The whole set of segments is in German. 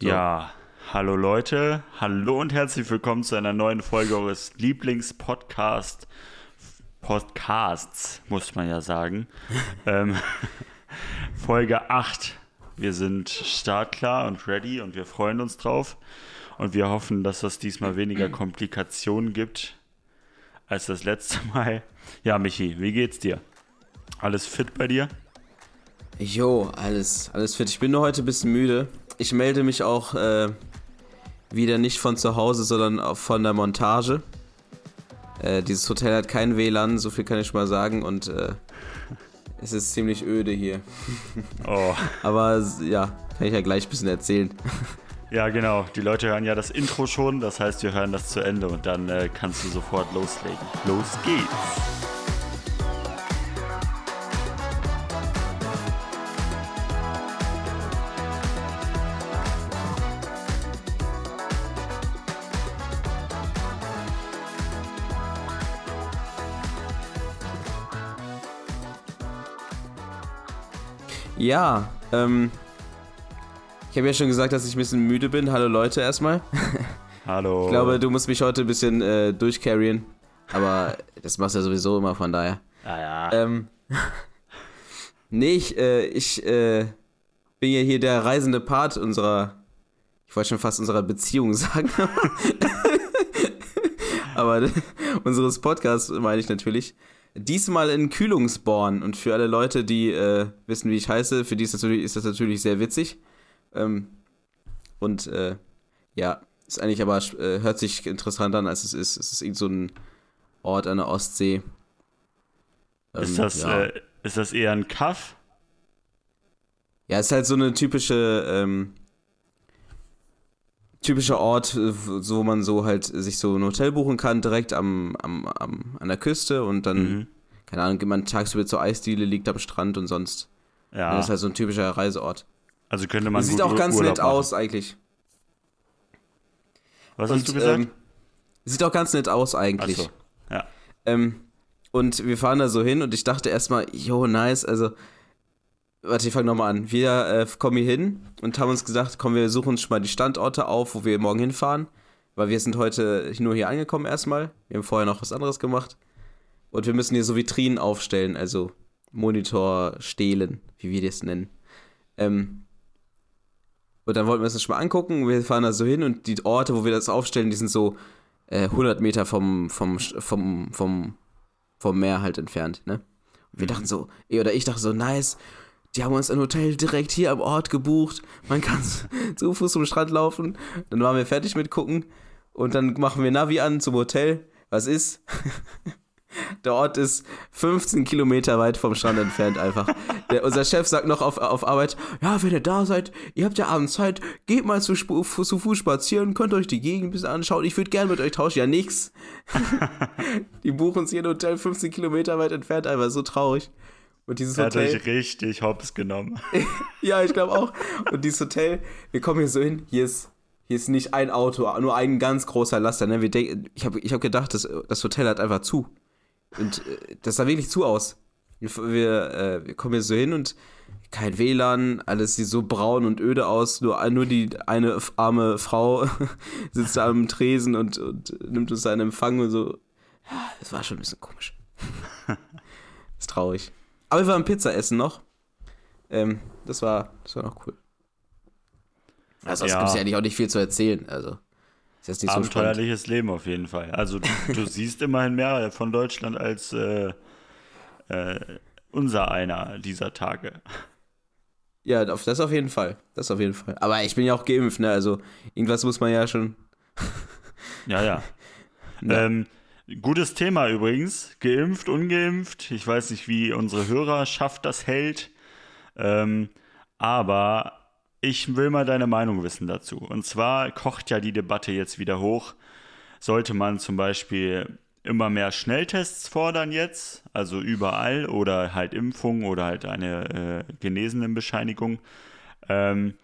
So. Ja, hallo Leute, hallo und herzlich willkommen zu einer neuen Folge eures Lieblingspodcast Podcasts, muss man ja sagen. ähm, Folge 8. Wir sind startklar und ready und wir freuen uns drauf. Und wir hoffen, dass es diesmal weniger Komplikationen gibt als das letzte Mal. Ja, Michi, wie geht's dir? Alles fit bei dir? Jo, alles, alles fit. Ich bin nur heute ein bisschen müde ich melde mich auch äh, wieder nicht von zu Hause, sondern von der Montage. Äh, dieses Hotel hat kein WLAN, so viel kann ich schon mal sagen. Und äh, es ist ziemlich öde hier. Oh. Aber ja, kann ich ja gleich ein bisschen erzählen. Ja, genau. Die Leute hören ja das Intro schon, das heißt, wir hören das zu Ende und dann äh, kannst du sofort loslegen. Los geht's! Ja, ähm. Ich habe ja schon gesagt, dass ich ein bisschen müde bin. Hallo Leute erstmal. Hallo. Ich glaube, du musst mich heute ein bisschen äh, durchcarryen. Aber das machst du ja sowieso immer, von daher. Ja, ja. Ähm. nee, ich, äh, ich äh, bin ja hier der reisende Part unserer. Ich wollte schon fast unserer Beziehung sagen. Aber unseres Podcasts meine ich natürlich. Diesmal in Kühlungsborn. Und für alle Leute, die äh, wissen, wie ich heiße, für die ist das natürlich, ist das natürlich sehr witzig. Ähm, und äh, ja, ist eigentlich aber, äh, hört sich interessant an, als es ist. Es ist irgend so ein Ort an der Ostsee. Ähm, ist, das, ja. Äh, ist das eher ein Kaff? Ja, es ist halt so eine typische ähm, typischer Ort, wo man so halt sich so ein Hotel buchen kann, direkt am, am, am an der Küste und dann, mhm. Keine Ahnung, geht man tagsüber zur Eisdiele, liegt am Strand und sonst. Ja. Das ist halt so ein typischer Reiseort. Also könnte man. Sieht auch ganz Urlaub nett machen. aus, eigentlich. Was und, hast du gesagt? Ähm, sieht auch ganz nett aus, eigentlich. Ach so. Ja. Ähm, und wir fahren da so hin und ich dachte erstmal, jo, nice, also Warte, ich fange nochmal an. Wir äh, kommen hier hin und haben uns gesagt, komm, wir suchen uns schon mal die Standorte auf, wo wir morgen hinfahren. Weil wir sind heute nur hier angekommen erstmal. Wir haben vorher noch was anderes gemacht. Und wir müssen hier so Vitrinen aufstellen, also Monitor stehlen, wie wir das nennen. Ähm, und dann wollten wir uns das schon mal angucken. Wir fahren da so hin und die Orte, wo wir das aufstellen, die sind so äh, 100 Meter vom, vom, vom, vom, vom Meer halt entfernt, ne? Und wir mhm. dachten so, oder ich dachte so, nice, die haben uns ein Hotel direkt hier am Ort gebucht. Man kann zu Fuß zum Strand laufen. Dann waren wir fertig mit gucken. Und dann machen wir Navi an zum Hotel. Was ist? Der Ort ist 15 Kilometer weit vom Strand entfernt einfach. Der, unser Chef sagt noch auf, auf Arbeit, ja, wenn ihr da seid, ihr habt ja abends Zeit, geht mal zu, zu Fuß spazieren, könnt euch die Gegend ein bisschen anschauen, ich würde gerne mit euch tauschen. Ja, nix. die buchen uns hier ein Hotel 15 Kilometer weit entfernt, einfach so traurig. Und dieses er Hotel. Hat euch richtig hops genommen. ja, ich glaube auch. Und dieses Hotel, wir kommen hier so hin, hier ist, hier ist nicht ein Auto, nur ein ganz großer Laster. Ne? Wir denk, ich habe ich hab gedacht, das, das Hotel hat einfach zu. Und äh, das sah wirklich zu aus. Wir, äh, wir kommen hier so hin und kein WLAN, alles sieht so braun und öde aus. Nur, nur die eine arme Frau sitzt da am Tresen und, und nimmt uns seinen Empfang und so. Ja, das war schon ein bisschen komisch. das ist traurig. Aber wir waren Pizza essen noch. Ähm, das war, das war noch cool. Also, ja. gibt es ja eigentlich auch nicht viel zu erzählen. Also, ist jetzt Abenteuerliches so Leben auf jeden Fall. Also, du, du siehst immerhin mehr von Deutschland als äh, äh, unser einer dieser Tage. Ja, das auf jeden Fall. Das auf jeden Fall. Aber ich bin ja auch geimpft, ne? Also, irgendwas muss man ja schon. ja, ja. ja. Ähm, Gutes Thema übrigens. Geimpft, ungeimpft. Ich weiß nicht, wie unsere Hörerschaft das hält. Ähm, aber ich will mal deine Meinung wissen dazu. Und zwar kocht ja die Debatte jetzt wieder hoch. Sollte man zum Beispiel immer mehr Schnelltests fordern jetzt, also überall, oder halt Impfung oder halt eine äh, Genesenenbescheinigung. Ähm,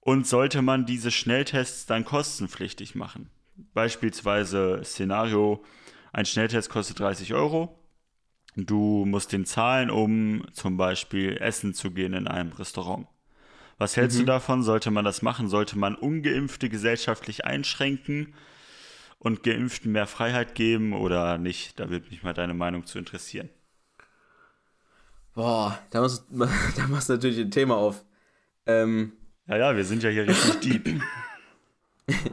und sollte man diese Schnelltests dann kostenpflichtig machen? Beispielsweise Szenario, ein Schnelltest kostet 30 Euro. Du musst den zahlen, um zum Beispiel essen zu gehen in einem Restaurant. Was hältst mhm. du davon? Sollte man das machen? Sollte man ungeimpfte gesellschaftlich einschränken und Geimpften mehr Freiheit geben oder nicht? Da würde mich mal deine Meinung zu interessieren. Boah, da, muss, da machst du natürlich ein Thema auf. Ähm, ja, ja, wir sind ja hier richtig deep.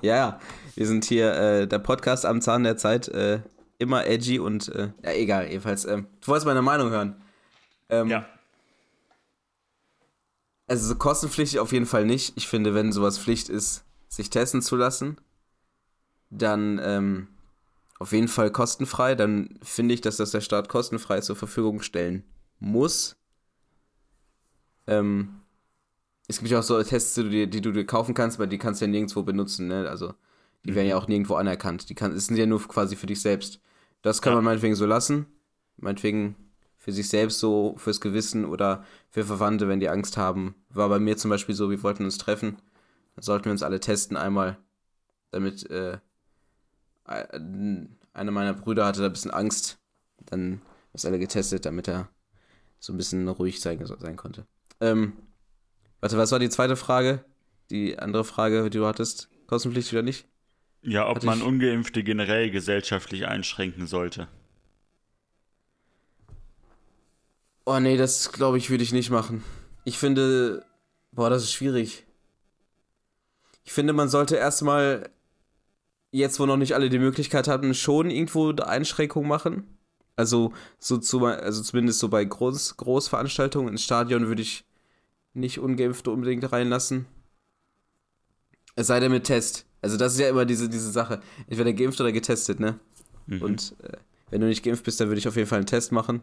ja, ja, wir sind hier äh, der Podcast am Zahn der Zeit, äh, immer edgy und, äh, ja, egal, jedenfalls. Ähm, du wolltest meine Meinung hören. Ähm, ja. Also so kostenpflichtig auf jeden Fall nicht. Ich finde, wenn sowas Pflicht ist, sich testen zu lassen, dann ähm, auf jeden Fall kostenfrei. Dann finde ich, dass das der Staat kostenfrei zur Verfügung stellen muss. Ähm, es gibt ja auch so Tests, die, du die du dir kaufen kannst, aber die kannst du ja nirgendwo benutzen. Ne? Also die mhm. werden ja auch nirgendwo anerkannt. Die kann, sind ja nur quasi für dich selbst. Das kann ja. man meinetwegen so lassen. Meinetwegen für sich selbst so, fürs Gewissen oder für Verwandte, wenn die Angst haben. War bei mir zum Beispiel so, wir wollten uns treffen. Dann sollten wir uns alle testen einmal, damit äh, einer meiner Brüder hatte da ein bisschen Angst. Dann ist alle getestet, damit er so ein bisschen ruhig sein, sein konnte. Ähm, warte, was war die zweite Frage? Die andere Frage, die du hattest? Kostenpflichtig oder nicht? Ja, ob Hatte man. Ungeimpfte generell gesellschaftlich einschränken sollte. Oh nee, das glaube ich, würde ich nicht machen. Ich finde, boah, das ist schwierig. Ich finde, man sollte erstmal, jetzt wo noch nicht alle die Möglichkeit hatten, schon irgendwo Einschränkungen machen. Also, so zu, also zumindest so bei Groß, Großveranstaltungen ins Stadion würde ich nicht Ungeimpfte unbedingt reinlassen. Es sei denn mit Test. Also, das ist ja immer diese, diese Sache. Entweder geimpft oder getestet, ne? Mhm. Und äh, wenn du nicht geimpft bist, dann würde ich auf jeden Fall einen Test machen.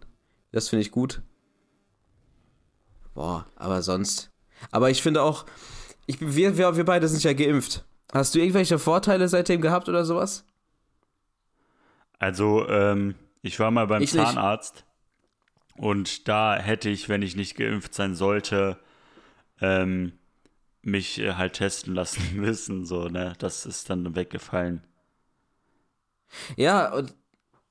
Das finde ich gut. Boah, aber sonst. Aber ich finde auch, ich, wir, wir, wir beide sind ja geimpft. Hast du irgendwelche Vorteile seitdem gehabt oder sowas? Also, ähm, ich war mal beim ich Zahnarzt nicht. und da hätte ich, wenn ich nicht geimpft sein sollte, ähm, mich äh, halt testen lassen müssen. So, ne? Das ist dann weggefallen. Ja, und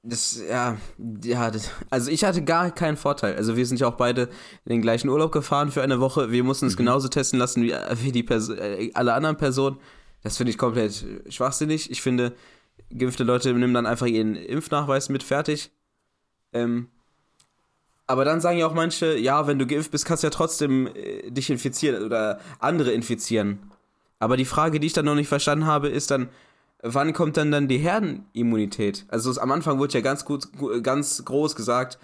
das, ja, ja, das, also ich hatte gar keinen Vorteil. Also wir sind ja auch beide in den gleichen Urlaub gefahren für eine Woche. Wir mussten uns mhm. genauso testen lassen wie, wie die Pers äh, alle anderen Personen. Das finde ich komplett schwachsinnig. Ich finde, geimpfte Leute nehmen dann einfach ihren Impfnachweis mit, fertig. Ähm, aber dann sagen ja auch manche, ja, wenn du geimpft bist, kannst du ja trotzdem äh, dich infizieren oder andere infizieren. Aber die Frage, die ich dann noch nicht verstanden habe, ist dann, wann kommt dann dann die Herdenimmunität? Also am Anfang wurde ja ganz gut, ganz groß gesagt,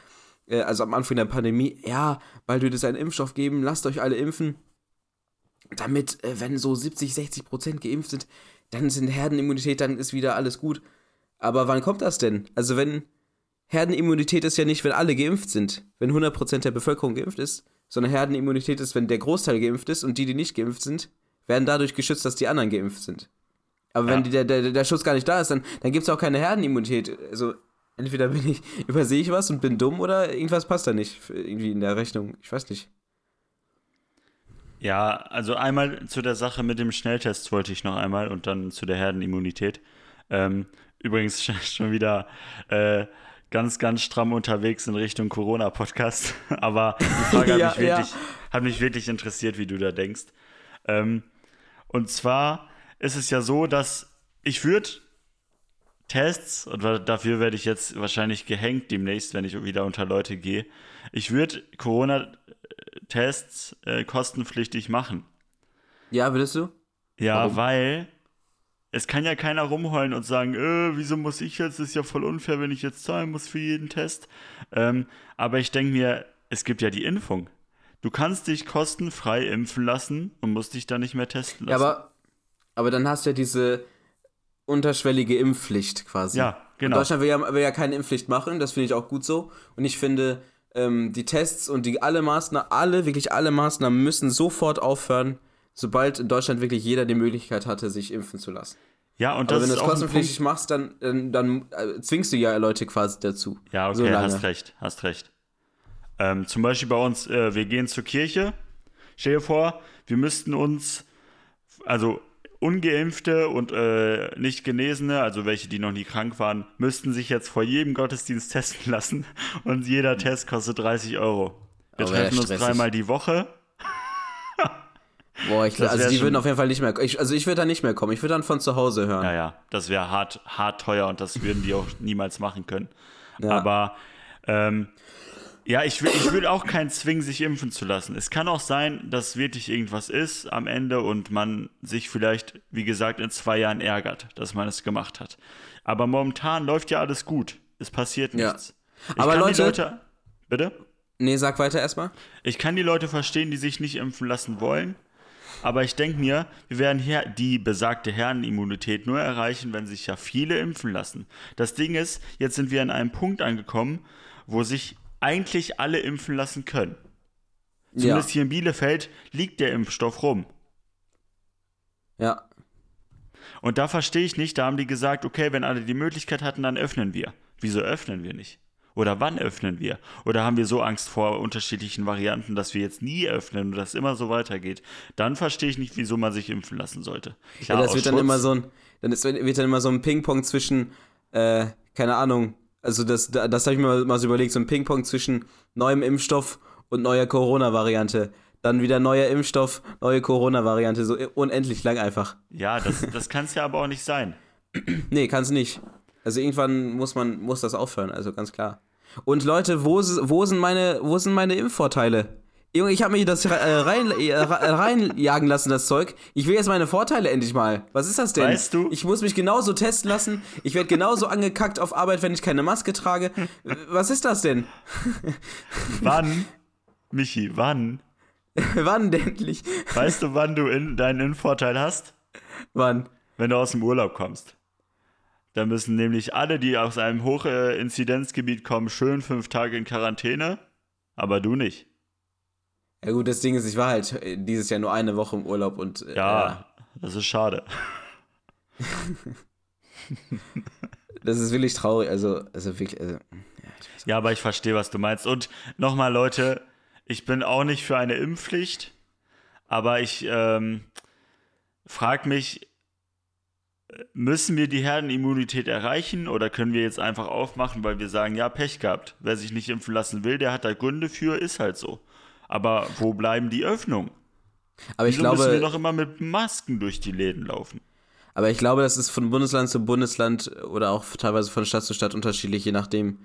äh, also am Anfang der Pandemie, ja, weil wir das einen Impfstoff geben, lasst euch alle impfen, damit, äh, wenn so 70, 60 Prozent geimpft sind, dann sind Herdenimmunität, dann ist wieder alles gut. Aber wann kommt das denn? Also wenn Herdenimmunität ist ja nicht, wenn alle geimpft sind, wenn 100 Prozent der Bevölkerung geimpft ist, sondern Herdenimmunität ist, wenn der Großteil geimpft ist und die, die nicht geimpft sind, werden dadurch geschützt, dass die anderen geimpft sind. Aber wenn die, der, der, der Schutz gar nicht da ist, dann, dann gibt es auch keine Herdenimmunität. Also entweder bin ich, übersehe ich was und bin dumm oder irgendwas passt da nicht irgendwie in der Rechnung. Ich weiß nicht. Ja, also einmal zu der Sache mit dem Schnelltest wollte ich noch einmal und dann zu der Herdenimmunität. Ähm, übrigens schon wieder äh, ganz, ganz stramm unterwegs in Richtung Corona-Podcast. Aber die Frage ja, hat, mich wirklich, ja. hat mich wirklich interessiert, wie du da denkst. Ähm, und zwar ist es ja so, dass ich würde Tests, und dafür werde ich jetzt wahrscheinlich gehängt demnächst, wenn ich wieder unter Leute gehe, ich würde Corona-Tests äh, kostenpflichtig machen. Ja, würdest du? Ja, Warum? weil es kann ja keiner rumheulen und sagen, äh, wieso muss ich jetzt? Das ist ja voll unfair, wenn ich jetzt zahlen muss für jeden Test. Ähm, aber ich denke mir, es gibt ja die Impfung. Du kannst dich kostenfrei impfen lassen und musst dich dann nicht mehr testen lassen. Ja, aber aber dann hast du ja diese unterschwellige Impfpflicht quasi. Ja, genau. Und Deutschland will ja, will ja keine Impfpflicht machen, das finde ich auch gut so. Und ich finde, ähm, die Tests und die alle Maßnahmen, alle, wirklich alle Maßnahmen müssen sofort aufhören, sobald in Deutschland wirklich jeder die Möglichkeit hatte, sich impfen zu lassen. Ja, und das Aber wenn du das kostenpflichtig machst, dann, dann, dann äh, zwingst du ja Leute quasi dazu. Ja, okay, so hast recht, hast recht. Ähm, zum Beispiel bei uns, äh, wir gehen zur Kirche. Stell dir vor, wir müssten uns, also Ungeimpfte und äh, nicht Genesene, also welche, die noch nie krank waren, müssten sich jetzt vor jedem Gottesdienst testen lassen und jeder Test kostet 30 Euro. Wir oh, treffen uns dreimal die Woche. Boah, ich, also die würden auf jeden Fall nicht mehr. Ich, also ich würde da nicht mehr kommen. Ich würde dann von zu Hause hören. Ja, ja, das wäre hart, hart teuer und das würden die auch niemals machen können. Ja. Aber ähm, ja, ich will, ich will auch keinen zwingen, sich impfen zu lassen. Es kann auch sein, dass wirklich irgendwas ist am Ende und man sich vielleicht, wie gesagt, in zwei Jahren ärgert, dass man es gemacht hat. Aber momentan läuft ja alles gut. Es passiert nichts. Ja. Aber Leute, Leute. Bitte? Nee, sag weiter erstmal. Ich kann die Leute verstehen, die sich nicht impfen lassen wollen. Aber ich denke mir, wir werden hier die besagte Herrenimmunität nur erreichen, wenn sich ja viele impfen lassen. Das Ding ist, jetzt sind wir an einem Punkt angekommen, wo sich eigentlich alle impfen lassen können. Zumindest ja. hier in Bielefeld liegt der Impfstoff rum. Ja. Und da verstehe ich nicht, da haben die gesagt, okay, wenn alle die Möglichkeit hatten, dann öffnen wir. Wieso öffnen wir nicht? Oder wann öffnen wir? Oder haben wir so Angst vor unterschiedlichen Varianten, dass wir jetzt nie öffnen und das immer so weitergeht? Dann verstehe ich nicht, wieso man sich impfen lassen sollte. Klar, ja, das wird Schutz. dann immer so ein, dann ist, wird dann immer so ein Ping-Pong zwischen, äh, keine Ahnung, also das, das habe ich mir mal so überlegt, so ein Ping-Pong zwischen neuem Impfstoff und neuer Corona-Variante. Dann wieder neuer Impfstoff, neue Corona-Variante, so unendlich lang einfach. Ja, das, das kann es ja aber auch nicht sein. nee, kann es nicht. Also irgendwann muss man, muss das aufhören, also ganz klar. Und Leute, wo, wo, sind, meine, wo sind meine Impfvorteile? Junge, ich habe mir das äh, rein, äh, reinjagen lassen, das Zeug. Ich will jetzt meine Vorteile endlich mal. Was ist das denn? Weißt du? Ich muss mich genauso testen lassen. Ich werde genauso angekackt auf Arbeit, wenn ich keine Maske trage. Was ist das denn? wann, Michi, wann? wann endlich? Weißt du, wann du in, deinen Innenvorteil hast? Wann? Wenn du aus dem Urlaub kommst. Da müssen nämlich alle, die aus einem Hochinzidenzgebiet kommen, schön fünf Tage in Quarantäne, aber du nicht. Ja gut, das Ding ist, ich war halt dieses Jahr nur eine Woche im Urlaub und äh, ja, das ist schade. das ist wirklich traurig, also, also wirklich. Also, ja, ja, aber ich verstehe, was du meinst. Und nochmal, Leute, ich bin auch nicht für eine Impfpflicht, aber ich ähm, frage mich, müssen wir die Herdenimmunität erreichen oder können wir jetzt einfach aufmachen, weil wir sagen, ja, Pech gehabt. Wer sich nicht impfen lassen will, der hat da Gründe für, ist halt so. Aber wo bleiben die Öffnungen? Aber ich Wieso glaube, müssen wir doch immer mit Masken durch die Läden laufen. Aber ich glaube, das ist von Bundesland zu Bundesland oder auch teilweise von Stadt zu Stadt unterschiedlich, je nachdem.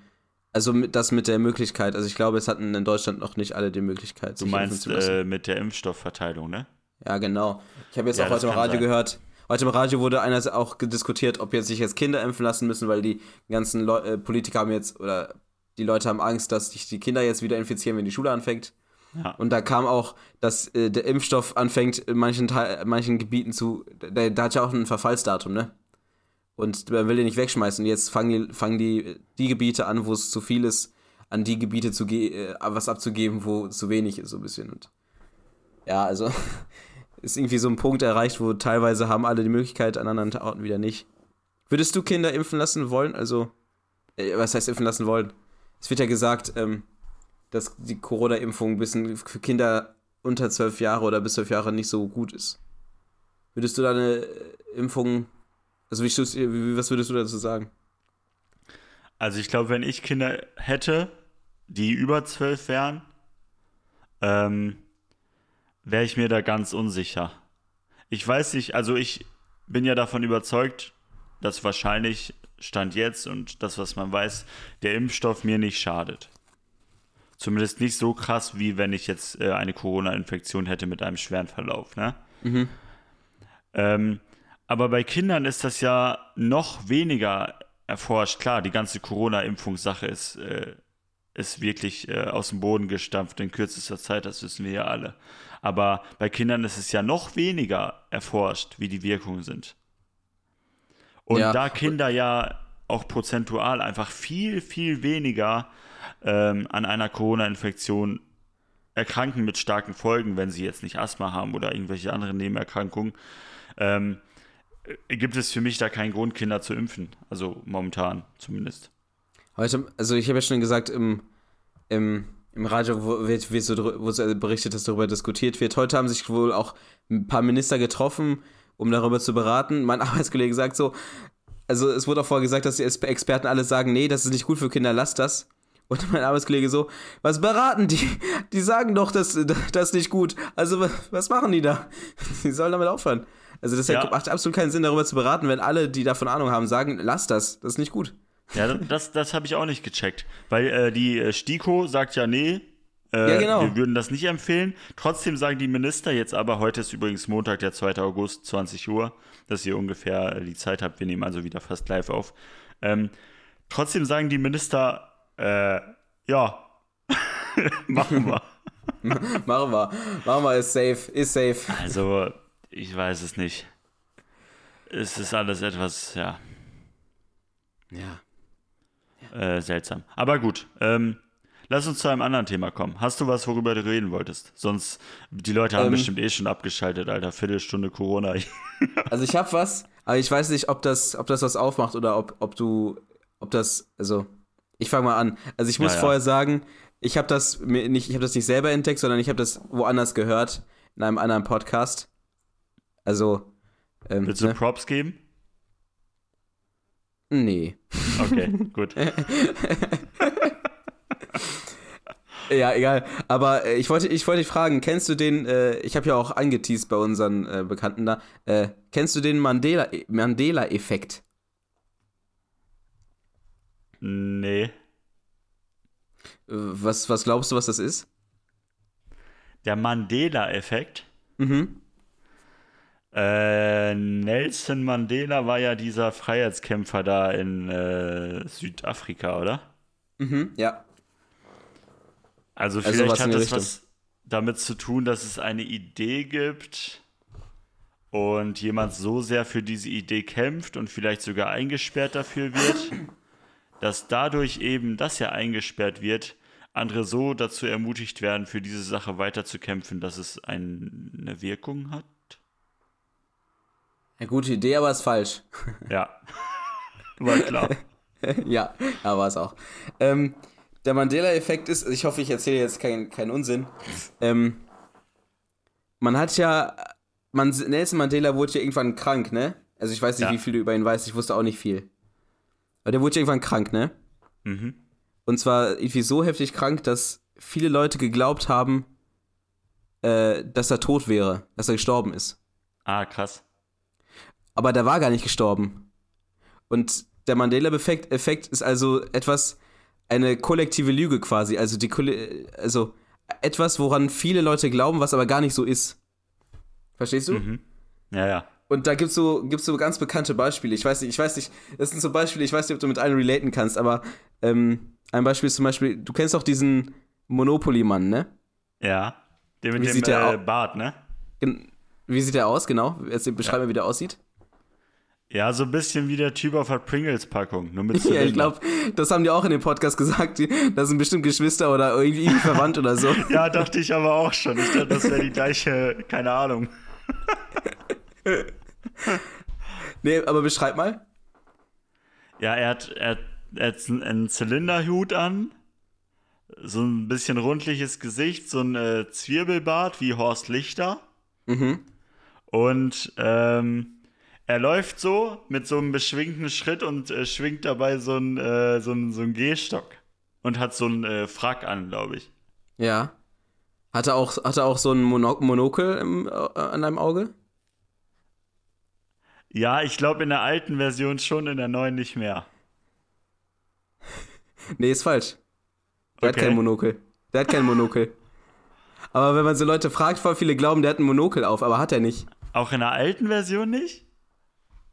Also das mit der Möglichkeit. Also ich glaube, es hatten in Deutschland noch nicht alle die Möglichkeit. Du meinst äh, mit der Impfstoffverteilung, ne? Ja, genau. Ich habe jetzt ja, auch heute im Radio sein. gehört, Heute im Radio wurde einer auch diskutiert, ob jetzt sich jetzt Kinder impfen lassen müssen, weil die ganzen Leu äh, Politiker haben jetzt oder die Leute haben Angst, dass sich die Kinder jetzt wieder infizieren, wenn die Schule anfängt. Ja. Und da kam auch, dass äh, der Impfstoff anfängt in manchen, Teil, manchen Gebieten zu. Da, da hat ja auch ein Verfallsdatum, ne? Und man will den nicht wegschmeißen. Und jetzt fangen die, fangen die, die Gebiete an, wo es zu viel ist, an die Gebiete zu äh, was abzugeben, wo zu wenig ist, so ein bisschen. Und ja, also ist irgendwie so ein Punkt erreicht, wo teilweise haben alle die Möglichkeit, an anderen Orten wieder nicht. Würdest du Kinder impfen lassen wollen? Also, äh, was heißt impfen lassen wollen? Es wird ja gesagt, ähm, dass die Corona-Impfung für Kinder unter zwölf Jahre oder bis zwölf Jahre nicht so gut ist. Würdest du da eine Impfung, also wie, was würdest du dazu sagen? Also ich glaube, wenn ich Kinder hätte, die über zwölf wären, ähm, wäre ich mir da ganz unsicher. Ich weiß nicht, also ich bin ja davon überzeugt, dass wahrscheinlich Stand jetzt und das, was man weiß, der Impfstoff mir nicht schadet. Zumindest nicht so krass, wie wenn ich jetzt äh, eine Corona-Infektion hätte mit einem schweren Verlauf. Ne? Mhm. Ähm, aber bei Kindern ist das ja noch weniger erforscht. Klar, die ganze Corona-Impfungssache ist, äh, ist wirklich äh, aus dem Boden gestampft in kürzester Zeit, das wissen wir ja alle. Aber bei Kindern ist es ja noch weniger erforscht, wie die Wirkungen sind. Und ja. da Kinder ja auch prozentual einfach viel, viel weniger ähm, an einer Corona-Infektion erkranken mit starken Folgen, wenn sie jetzt nicht Asthma haben oder irgendwelche anderen Nebenerkrankungen, ähm, gibt es für mich da keinen Grund, Kinder zu impfen. Also momentan zumindest. Heute, also ich habe ja schon gesagt, im, im im Radio wird, wird so, wo berichtet, dass darüber diskutiert wird. Heute haben sich wohl auch ein paar Minister getroffen, um darüber zu beraten. Mein Arbeitskollege sagt so, also es wurde auch vorher gesagt, dass die Experten alle sagen, nee, das ist nicht gut für Kinder, lasst das. Und mein Arbeitskollege so, was beraten die? Die sagen doch, das, das ist nicht gut. Also was machen die da? Die sollen damit aufhören. Also das Ja. macht absolut keinen Sinn, darüber zu beraten, wenn alle, die davon Ahnung haben, sagen, lass das, das ist nicht gut. Ja, das, das habe ich auch nicht gecheckt. Weil äh, die äh, STIKO sagt ja, nee, äh, Ja, genau. wir würden das nicht empfehlen. Trotzdem sagen die Minister jetzt aber, heute ist übrigens Montag, der 2. August, 20 Uhr, dass ihr ungefähr äh, die Zeit habt. Wir nehmen also wieder fast live auf. Ähm, trotzdem sagen die Minister, äh, ja, machen wir. Machen wir. Machen wir, ist safe, ist safe. Also, ich weiß es nicht. Es ist alles etwas, ja, Ja. äh, seltsam. Aber gut, ähm, lass uns zu einem anderen Thema kommen. Hast du was, worüber du reden wolltest? Sonst, die Leute haben Ähm. bestimmt eh schon abgeschaltet, Alter. Viertelstunde Corona. Also ich habe was, aber ich weiß nicht, ob das, ob das was aufmacht oder ob, ob du, ob das, also ich fange mal an. Also ich muss Ja, ja. vorher sagen, ich habe das nicht, ich habe das nicht selber entdeckt, sondern ich habe das woanders gehört in einem anderen Podcast. Also ähm, Willst du ne? Props geben? nee. Okay, gut. Ja, egal. Aber äh, ich wollte, ich wollte dich fragen, kennst du den, äh, ich habe ja auch angeteased bei unseren äh, Bekannten da, äh, kennst du den Mandela, Mandela-Effekt? Nee. Was, was glaubst du, was das ist? Der Mandela-Effekt. Mhm. Äh, Nelson Mandela war ja dieser Freiheitskämpfer da in äh, Südafrika, oder? Mhm, ja. Also Also vielleicht in hat das Richtung. was damit zu tun, dass es eine Idee gibt und jemand so sehr für diese Idee kämpft und vielleicht sogar eingesperrt dafür wird, dass dadurch eben, dass er eingesperrt wird, andere so dazu ermutigt werden, für diese Sache weiterzukämpfen, dass es ein, eine Wirkung hat. Eine gute Idee, aber ist falsch. Ja, war klar. ja, ja, war es auch. Ähm, der Mandela-Effekt ist, ich hoffe, ich erzähle jetzt keinen keinen Unsinn. Ähm, man hat ja, man, Nelson Mandela wurde ja irgendwann krank, ne? Also ich weiß nicht, Ja. wie viel du über ihn weißt, ich wusste auch nicht viel. Aber der wurde irgendwann krank, ne? Mhm. Und zwar irgendwie so heftig krank, dass viele Leute geglaubt haben, äh, dass er tot wäre, dass er gestorben ist. Ah, krass. aber der war gar nicht gestorben. Und der Mandela-Effekt Effekt ist also etwas, eine kollektive Lüge quasi. Also, die, also etwas, woran viele Leute glauben, was aber gar nicht so ist. Verstehst du? Mhm. Ja, ja. Und da gibt's so, gibt's so ganz bekannte Beispiele. Ich weiß nicht, ich weiß nicht, das sind so Beispiele, ich weiß nicht, ob du mit einem relaten kannst, aber ähm, ein Beispiel ist zum Beispiel, du kennst doch diesen Monopoly-Mann, ne? Ja. Der mit Wie dem äh, Bart, ne? Wie sieht der aus, genau? Jetzt beschreib mir, wie der aussieht. Ja, so ein bisschen wie der Typ auf der Pringles-Packung, nur mit Ja, ich glaube, das haben die auch in dem Podcast gesagt. Das sind bestimmt Geschwister oder irgendwie verwandt oder so. Ja, dachte ich aber auch schon. Ich dachte, das wäre die gleiche, keine Ahnung. Nee, aber beschreib mal. Ja, er hat, er, er hat einen Zylinderhut an, so ein bisschen rundliches Gesicht, so ein äh, Zwirbelbart wie Horst Lichter. Mhm. Und ähm, er läuft so mit so einem beschwingten Schritt und äh, schwingt dabei so einen äh, so einen- so einen Gehstock. Und hat so einen äh, Frack an, glaube ich. Ja. Hat er auch, hat er auch so ein Mono Monokel im, äh, an einem Auge? Ja, ich glaube in der alten Version schon, in der neuen nicht mehr. Nee, ist falsch. Der Okay. hat kein Monokel. Der hat kein Monokel. Aber wenn man so Leute fragt, voll viele glauben, der hat ein Monokel auf, aber hat er nicht. Auch in der alten Version nicht?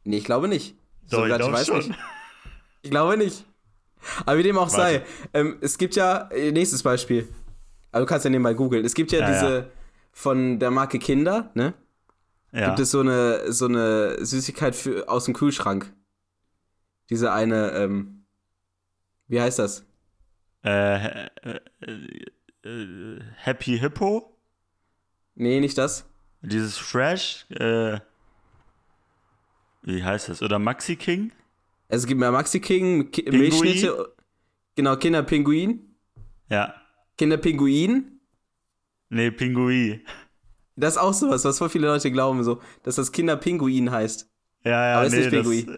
Nee, ich glaube nicht. Doch, ich Soweit glaube schon. nicht. Ich glaube nicht. Aber wie dem auch sei, Warte. ähm, es gibt ja, äh, nächstes Beispiel. Also du kannst ja nebenbei googeln. Es gibt ja, Ja, diese ja. von der Marke Kinder, ne? Ja. Gibt es so eine, so eine Süßigkeit für, aus dem Kühlschrank. Diese eine, ähm, wie heißt das? äh, äh, äh, Happy Hippo? Nee, nicht das. Dieses Fresh? Äh, wie heißt das? Oder Maxi King? Also es gibt mehr Maxi King, Ki Pinguin? Milchschnitte. Genau, Kinderpinguin. Ja. Kinderpinguin. Nee, Pinguin. Das ist auch sowas, was voll viele Leute glauben, so, dass das Kinderpinguin heißt. Ja, ja, Aber ist nee, nicht Pinguin.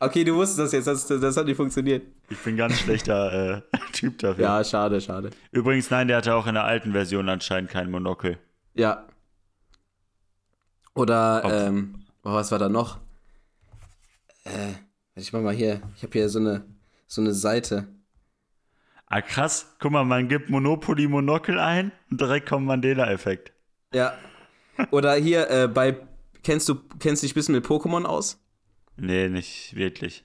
Okay, du wusstest das jetzt, das, das hat nicht funktioniert. Ich bin ganz schlechter äh, Typ dafür. Ja, schade, schade. Übrigens, nein, der hatte auch in der alten Version anscheinend kein Monokel. Ja. Oder, Ob- ähm, oh, was war da noch? Äh, ich mach mal hier, ich habe hier so eine, so eine Seite. Ah, krass. Guck mal, man gibt Monopoly Monokel ein und direkt kommt Mandela-Effekt. Ja. Oder hier, äh, bei, kennst du, kennst dich ein bisschen mit Pokémon aus? Nee, nicht wirklich.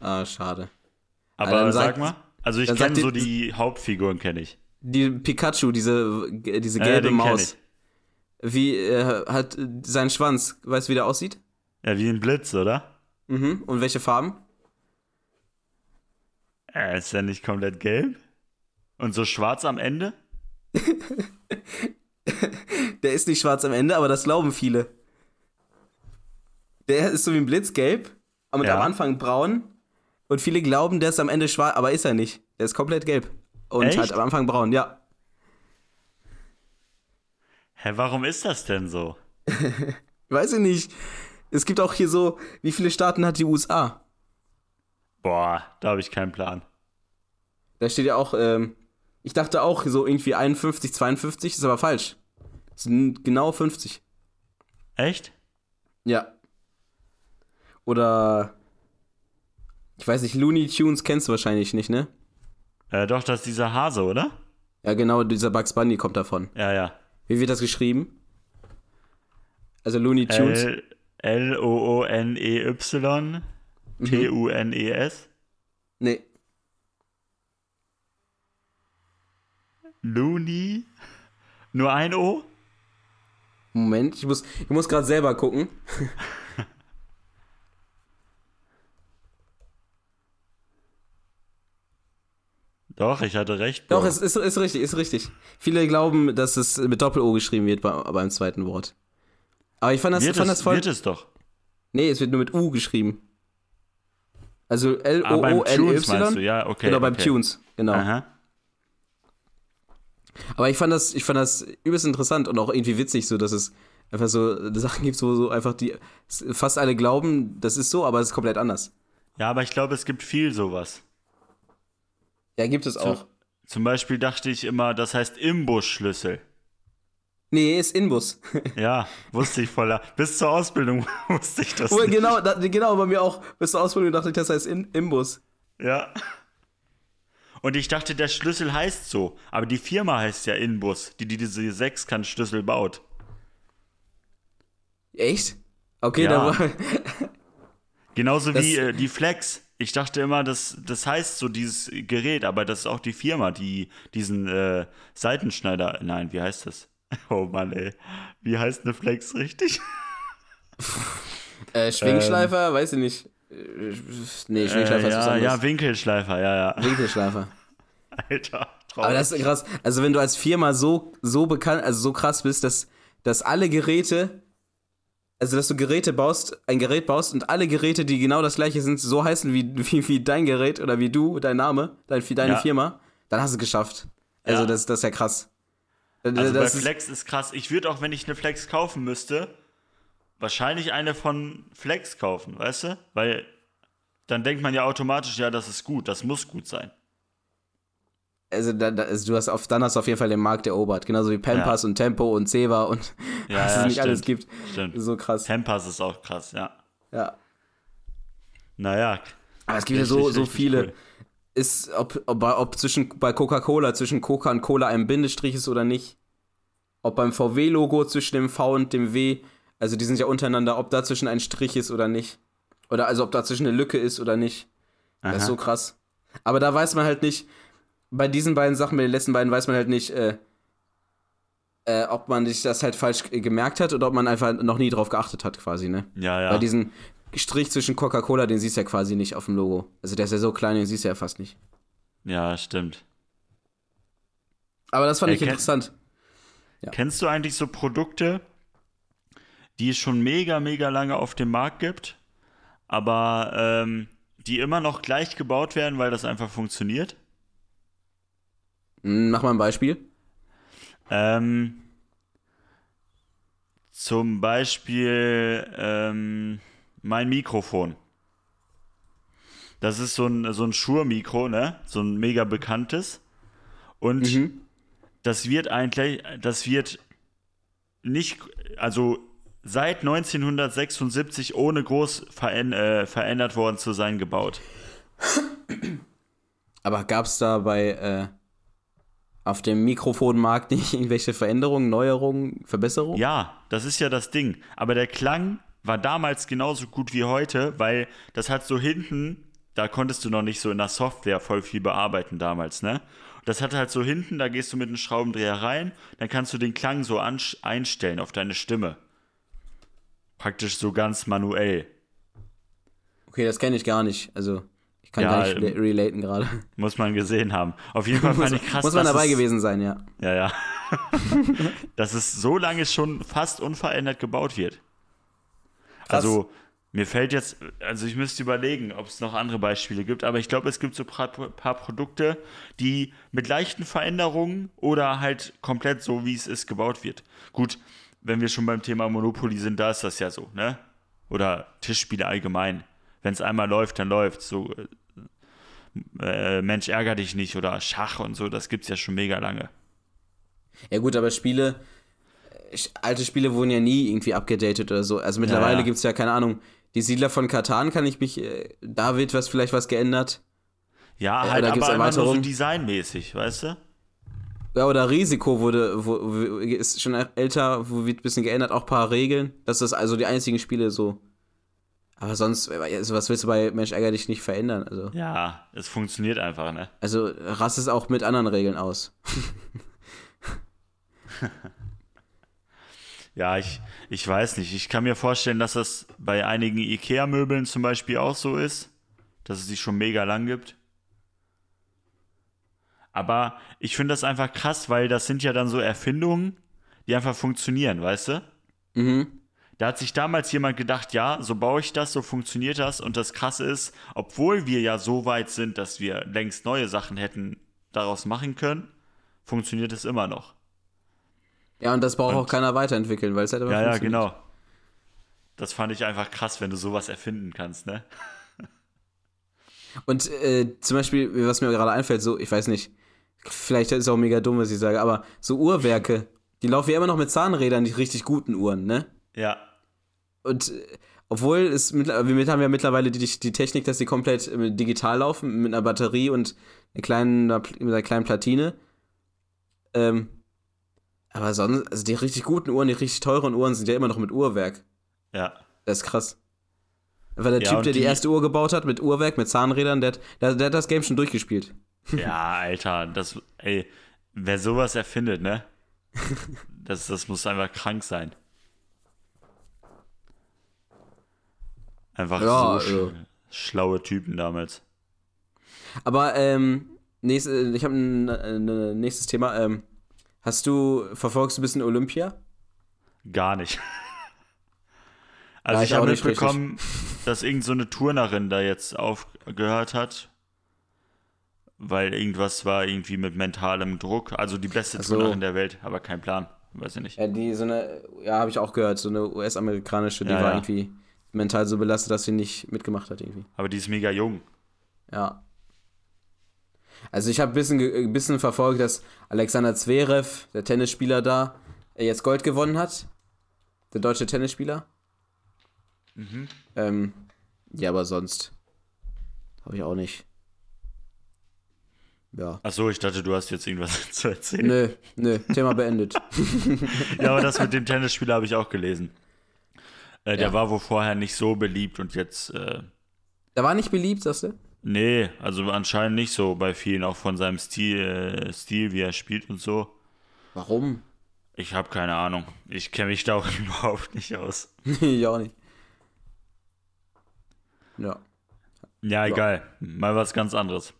Ah, schade. Aber dann sag sagt- mal. Also ich kenne so die- die Hauptfiguren, kenne ich. Die Pikachu, diese, diese gelbe kenn Maus. Wie, äh, hat äh, seinen Schwanz, weißt du, wie der aussieht? Ja, wie ein Blitz, oder? Mhm. Und welche Farben? Äh, ist der nicht komplett gelb? Und so schwarz am Ende? Der ist nicht schwarz am Ende, aber das glauben viele. Der ist so wie ein Blitzgelb, aber Ja. am Anfang braun. Und viele glauben, der ist am Ende schwarz, aber ist er nicht. Der ist komplett gelb. Und Echt? halt am Anfang braun, ja. Hä, warum ist das denn so? Weiß ich nicht. Es gibt auch hier so, wie viele Staaten hat die USA? Boah, da habe ich keinen Plan. Da steht ja auch, ähm, ich dachte auch so irgendwie 51, 52, ist aber falsch. Es sind genau 50. Echt? Ja. Oder, ich weiß nicht, Looney Tunes kennst du wahrscheinlich nicht, ne? Äh, doch, das ist dieser Hase, oder? Ja, genau, dieser Bugs Bunny kommt davon. Ja, ja. Wie wird das geschrieben? Also Looney Tunes. L- L-O-O-N-E-Y T-U-N-E-S. nee. Looney. Nur ein O? Moment, ich muss, ich muss gerade selber gucken. Doch, ich hatte recht. Doch, Bro. es ist, ist richtig, ist richtig. Viele glauben, dass es mit Doppel-O geschrieben wird bei, beim zweiten Wort. Aber ich fand das, wird, fand es, das voll. wird es doch. Nee, es wird nur mit U geschrieben. Also Ah, beim Tunes meinst du? Ja, okay. Genau, beim okay. Tunes. Genau. Aha. Aber ich fand das, ich fand das übelst interessant und auch irgendwie witzig, so dass es einfach so Sachen gibt, wo so einfach die fast alle glauben, das ist so, aber es ist komplett anders. Ja, aber ich glaube, es gibt viel sowas. Ja, gibt es auch. Zum Beispiel dachte ich immer, das heißt Imbusschlüssel. Nee, ist Inbus. Ja, wusste ich voller. Bis zur Ausbildung wusste ich das Oh, nicht. genau, da, genau, bei mir auch. Bis zur Ausbildung dachte ich, das heißt In Imbus. Ja. Und ich dachte, der Schlüssel heißt so. Aber die Firma heißt ja Inbus, die, die diese Sechskantschlüssel baut. Echt? Okay, Ja. da war. Genauso Das- wie äh, die Flex. Ich dachte immer, das, das heißt so dieses Gerät, aber das ist auch die Firma, die diesen äh, Seitenschneider. Nein, wie heißt das? Oh Mann, ey. Wie heißt eine Flex richtig? Äh, Schwingschleifer, weiß ich nicht. Äh, Nee, Schwingschleifer Äh, ist was ja, anderes. ja, Winkelschleifer, ja, ja. Winkelschleifer. Alter. Aber das ist krass. Also, wenn du als Firma so, so bekannt, also so krass bist, dass, dass alle Geräte, also dass du Geräte baust, ein Gerät baust und alle Geräte, die genau das gleiche sind, so heißen wie, wie, wie dein Gerät oder wie du, dein Name, dein, deine Ja. Firma, dann hast du es geschafft. Also, Ja. das, das ist ja krass. Das Also bei ist, Flex ist krass. Ich würde auch, wenn ich eine Flex kaufen müsste, wahrscheinlich eine von Flex kaufen, weißt du? Weil dann denkt man ja automatisch, ja, das ist gut, das muss gut sein. Also, da, da, also du hast auf, dann hast du auf jeden Fall den Markt erobert. Genauso wie Pampas und Tempo und Seva und Ja, was ja, es nicht stimmt. alles gibt. Stimmt. So krass. Tempas ist auch krass, ja. Ja. Naja. Aber es gibt ja so, so viele. cool. Ist, ob, ob, bei- ob zwischen, bei Coca-Cola zwischen Coca und Cola ein Bindestrich ist oder nicht. Ob beim VW-Logo zwischen dem V und dem W, also die sind ja untereinander, ob dazwischen ein Strich ist oder nicht. Oder also ob dazwischen eine Lücke ist oder nicht. Das ist Aha. so krass. Aber da weiß man halt nicht, bei diesen beiden Sachen, bei den letzten beiden weiß man halt nicht, äh, äh, ob man sich das halt falsch gemerkt hat oder ob man einfach noch nie drauf geachtet hat, quasi, ne? Ja, ja. Bei diesen Strich zwischen Coca-Cola, den siehst du ja quasi nicht auf dem Logo. Also der ist ja so klein, den siehst du ja fast nicht. ja, stimmt. Aber das fand Äh, ich interessant. Kennst du eigentlich so Produkte, die es schon mega, mega lange auf dem Markt gibt, aber ähm, die immer noch gleich gebaut werden, weil das einfach funktioniert? Hm, Mach mal ein Beispiel. Ähm, zum Beispiel ähm, mein Mikrofon. Das ist so ein, so ein Shure-Mikro, ne? So ein mega bekanntes. Und Mhm. das wird eigentlich, das wird nicht, also seit 1976 ohne groß veränd, äh, verändert worden zu sein gebaut. Aber gab es da bei äh, auf dem Mikrofonmarkt nicht irgendwelche Veränderungen, Neuerungen, Verbesserungen? Ja, das ist ja das Ding. Aber der Klang war damals genauso gut wie heute, weil das hat so hinten, da konntest du noch nicht so in der Software voll viel bearbeiten damals, ne? Das hat halt so hinten, da gehst du mit einem Schraubendreher rein, dann kannst du den Klang so einstellen auf deine Stimme. Praktisch so ganz manuell. Okay, das kenne ich gar nicht. Also, ich kann Ja, gar nicht ähm, rela- relaten gerade. Muss man gesehen haben. Auf jeden Fall fand ich krass. muss man dabei es, gewesen sein, ja. Ja, ja. dass es so lange schon fast unverändert gebaut wird. Also, mir fällt jetzt, also ich müsste überlegen, ob es noch andere Beispiele gibt, aber ich glaube, es gibt so ein paar, paar Produkte, die mit leichten Veränderungen oder halt komplett so, wie es ist, gebaut wird. Gut, wenn wir schon beim Thema Monopoly sind, da ist das ja so, ne? Oder Tischspiele allgemein. Wenn es einmal läuft, dann läuft So, äh, Mensch, ärger dich nicht oder Schach und so, das gibt's ja schon mega lange. Ja gut, aber Spiele, äh, alte Spiele wurden ja nie irgendwie abgedatet oder so. Also mittlerweile Ja, ja. gibt es ja, keine Ahnung, die Siedler von Katan kann ich mich, äh, da wird was vielleicht was geändert. Ja, Ja, halt da aber gibt's immer nur so designmäßig, weißt du? Ja, oder Risiko wurde, wo, ist schon älter, wo wird ein bisschen geändert, auch ein paar Regeln. Das ist also die einzigen Spiele so. Aber sonst, also was willst du bei Mensch ärger dich nicht verändern? Also, Ja, es funktioniert einfach, ne? also rast es auch mit anderen Regeln aus. Ja, ich, ich weiß nicht. Ich kann mir vorstellen, dass das bei einigen IKEA-Möbeln zum Beispiel auch so ist, dass es die schon mega lang gibt. Aber ich finde das einfach krass, weil das sind ja dann so Erfindungen, die einfach funktionieren, weißt du? Mhm. Da hat sich damals jemand gedacht, ja, so baue ich das, so funktioniert das. Und das Krasse ist, obwohl wir ja so weit sind, dass wir längst neue Sachen hätten daraus machen können, funktioniert es immer noch. Ja, und das braucht auch keiner weiterentwickeln, weil es halt aber Ja, ja, funktioniert. genau. Das fand ich einfach krass, wenn du sowas erfinden kannst, ne? Und äh, zum Beispiel, was mir gerade einfällt, so, ich weiß nicht, vielleicht ist es auch mega dumm, was ich sage, aber so Uhrwerke, die laufen ja immer noch mit Zahnrädern, die richtig guten Uhren, ne? Ja, Und äh, obwohl es mit, wir mit- haben ja mittlerweile die, die Technik, dass die komplett äh, digital laufen, mit einer Batterie und einer kleinen, mit einer kleinen Platine. Ähm, aber sonst, also die richtig guten Uhren, die richtig teuren Uhren sind ja immer noch mit Uhrwerk. ja. Das ist krass. Weil der Ja, Typ, der die die- erste Uhr gebaut hat, mit Uhrwerk, mit Zahnrädern, der, hat- der, der hat das Game schon durchgespielt. Ja, Alter, das, ey, wer sowas erfindet, ne? Das, das muss einfach krank sein. Einfach Ja, so also. schlaue Typen damals. Aber ähm, nächst, äh, ich habe ein, ein nächstes Thema. Ähm, hast du, verfolgst du ein bisschen Olympia? Gar nicht. Also Ja, ich ich habe nicht mitbekommen, dass irgend so eine Turnerin da jetzt aufgehört hat, weil irgendwas war irgendwie mit mentalem Druck. Also die beste Ach so. Turnerin der Welt, aber kein Plan. Weiß ich nicht. Ja, die so eine, ja, habe ich auch gehört, so eine US-amerikanische, die Ja, war ja. irgendwie mental so belastet, dass sie nicht mitgemacht hat irgendwie. Aber die ist mega jung. Ja. Also ich habe ein bisschen, bisschen verfolgt, dass Alexander Zverev, der Tennisspieler da, jetzt Gold gewonnen hat. Der deutsche Tennisspieler. Mhm. Ähm, ja, aber sonst habe ich auch nicht. Ja. Achso, ich dachte, du hast jetzt irgendwas zu erzählen. Nö, nö, Thema beendet. Ja, aber das mit dem Tennisspieler habe ich auch gelesen. Äh, der Ja. war wohl vorher nicht so beliebt und jetzt, äh, Der war nicht beliebt, sagst du? nee, also anscheinend nicht so bei vielen, auch von seinem Stil, äh, Stil wie er spielt und so. Warum? Ich habe keine Ahnung. Ich kenne mich da auch überhaupt nicht aus. ich auch nicht. Ja. Ja, egal. Mal was ganz anderes.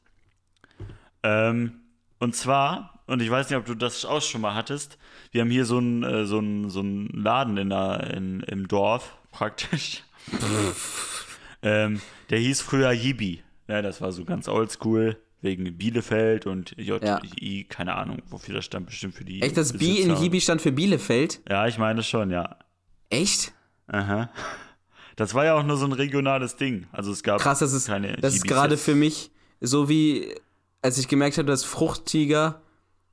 Ähm, und zwar, und ich weiß nicht, ob du das auch schon mal hattest, wir haben hier so einen äh, so einen- so einen Laden in der, in, im Dorf praktisch. ähm, der hieß früher Yibi. Ja, das war so ganz oldschool, wegen Bielefeld und JI, keine Ahnung, wofür das stand, bestimmt für die. Echt, das B in Besitzer. Hibi stand für Bielefeld? Ja, ich meine schon, ja. Echt? Aha. Das war ja auch nur so ein regionales Ding. Also es gab Krass, das ist, keine das ist GBZ. gerade für mich so wie, als ich gemerkt habe, dass Fruchttiger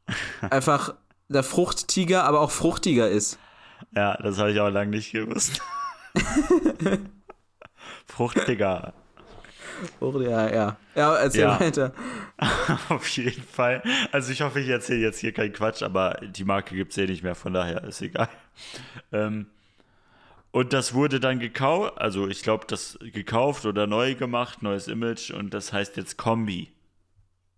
einfach der Fruchttiger, aber auch fruchtiger ist. Ja, das habe ich auch lange nicht gewusst. Fruchtiger. Oh, ja, ja. Ja, erzähl Ja. weiter. Auf jeden Fall. Also ich hoffe, ich erzähle jetzt hier keinen Quatsch, aber die Marke gibt es eh nicht mehr, von daher ist egal. Ähm, und das wurde dann gekauft, also ich glaube, das gekauft oder neu gemacht, neues Image und das heißt jetzt Kombi.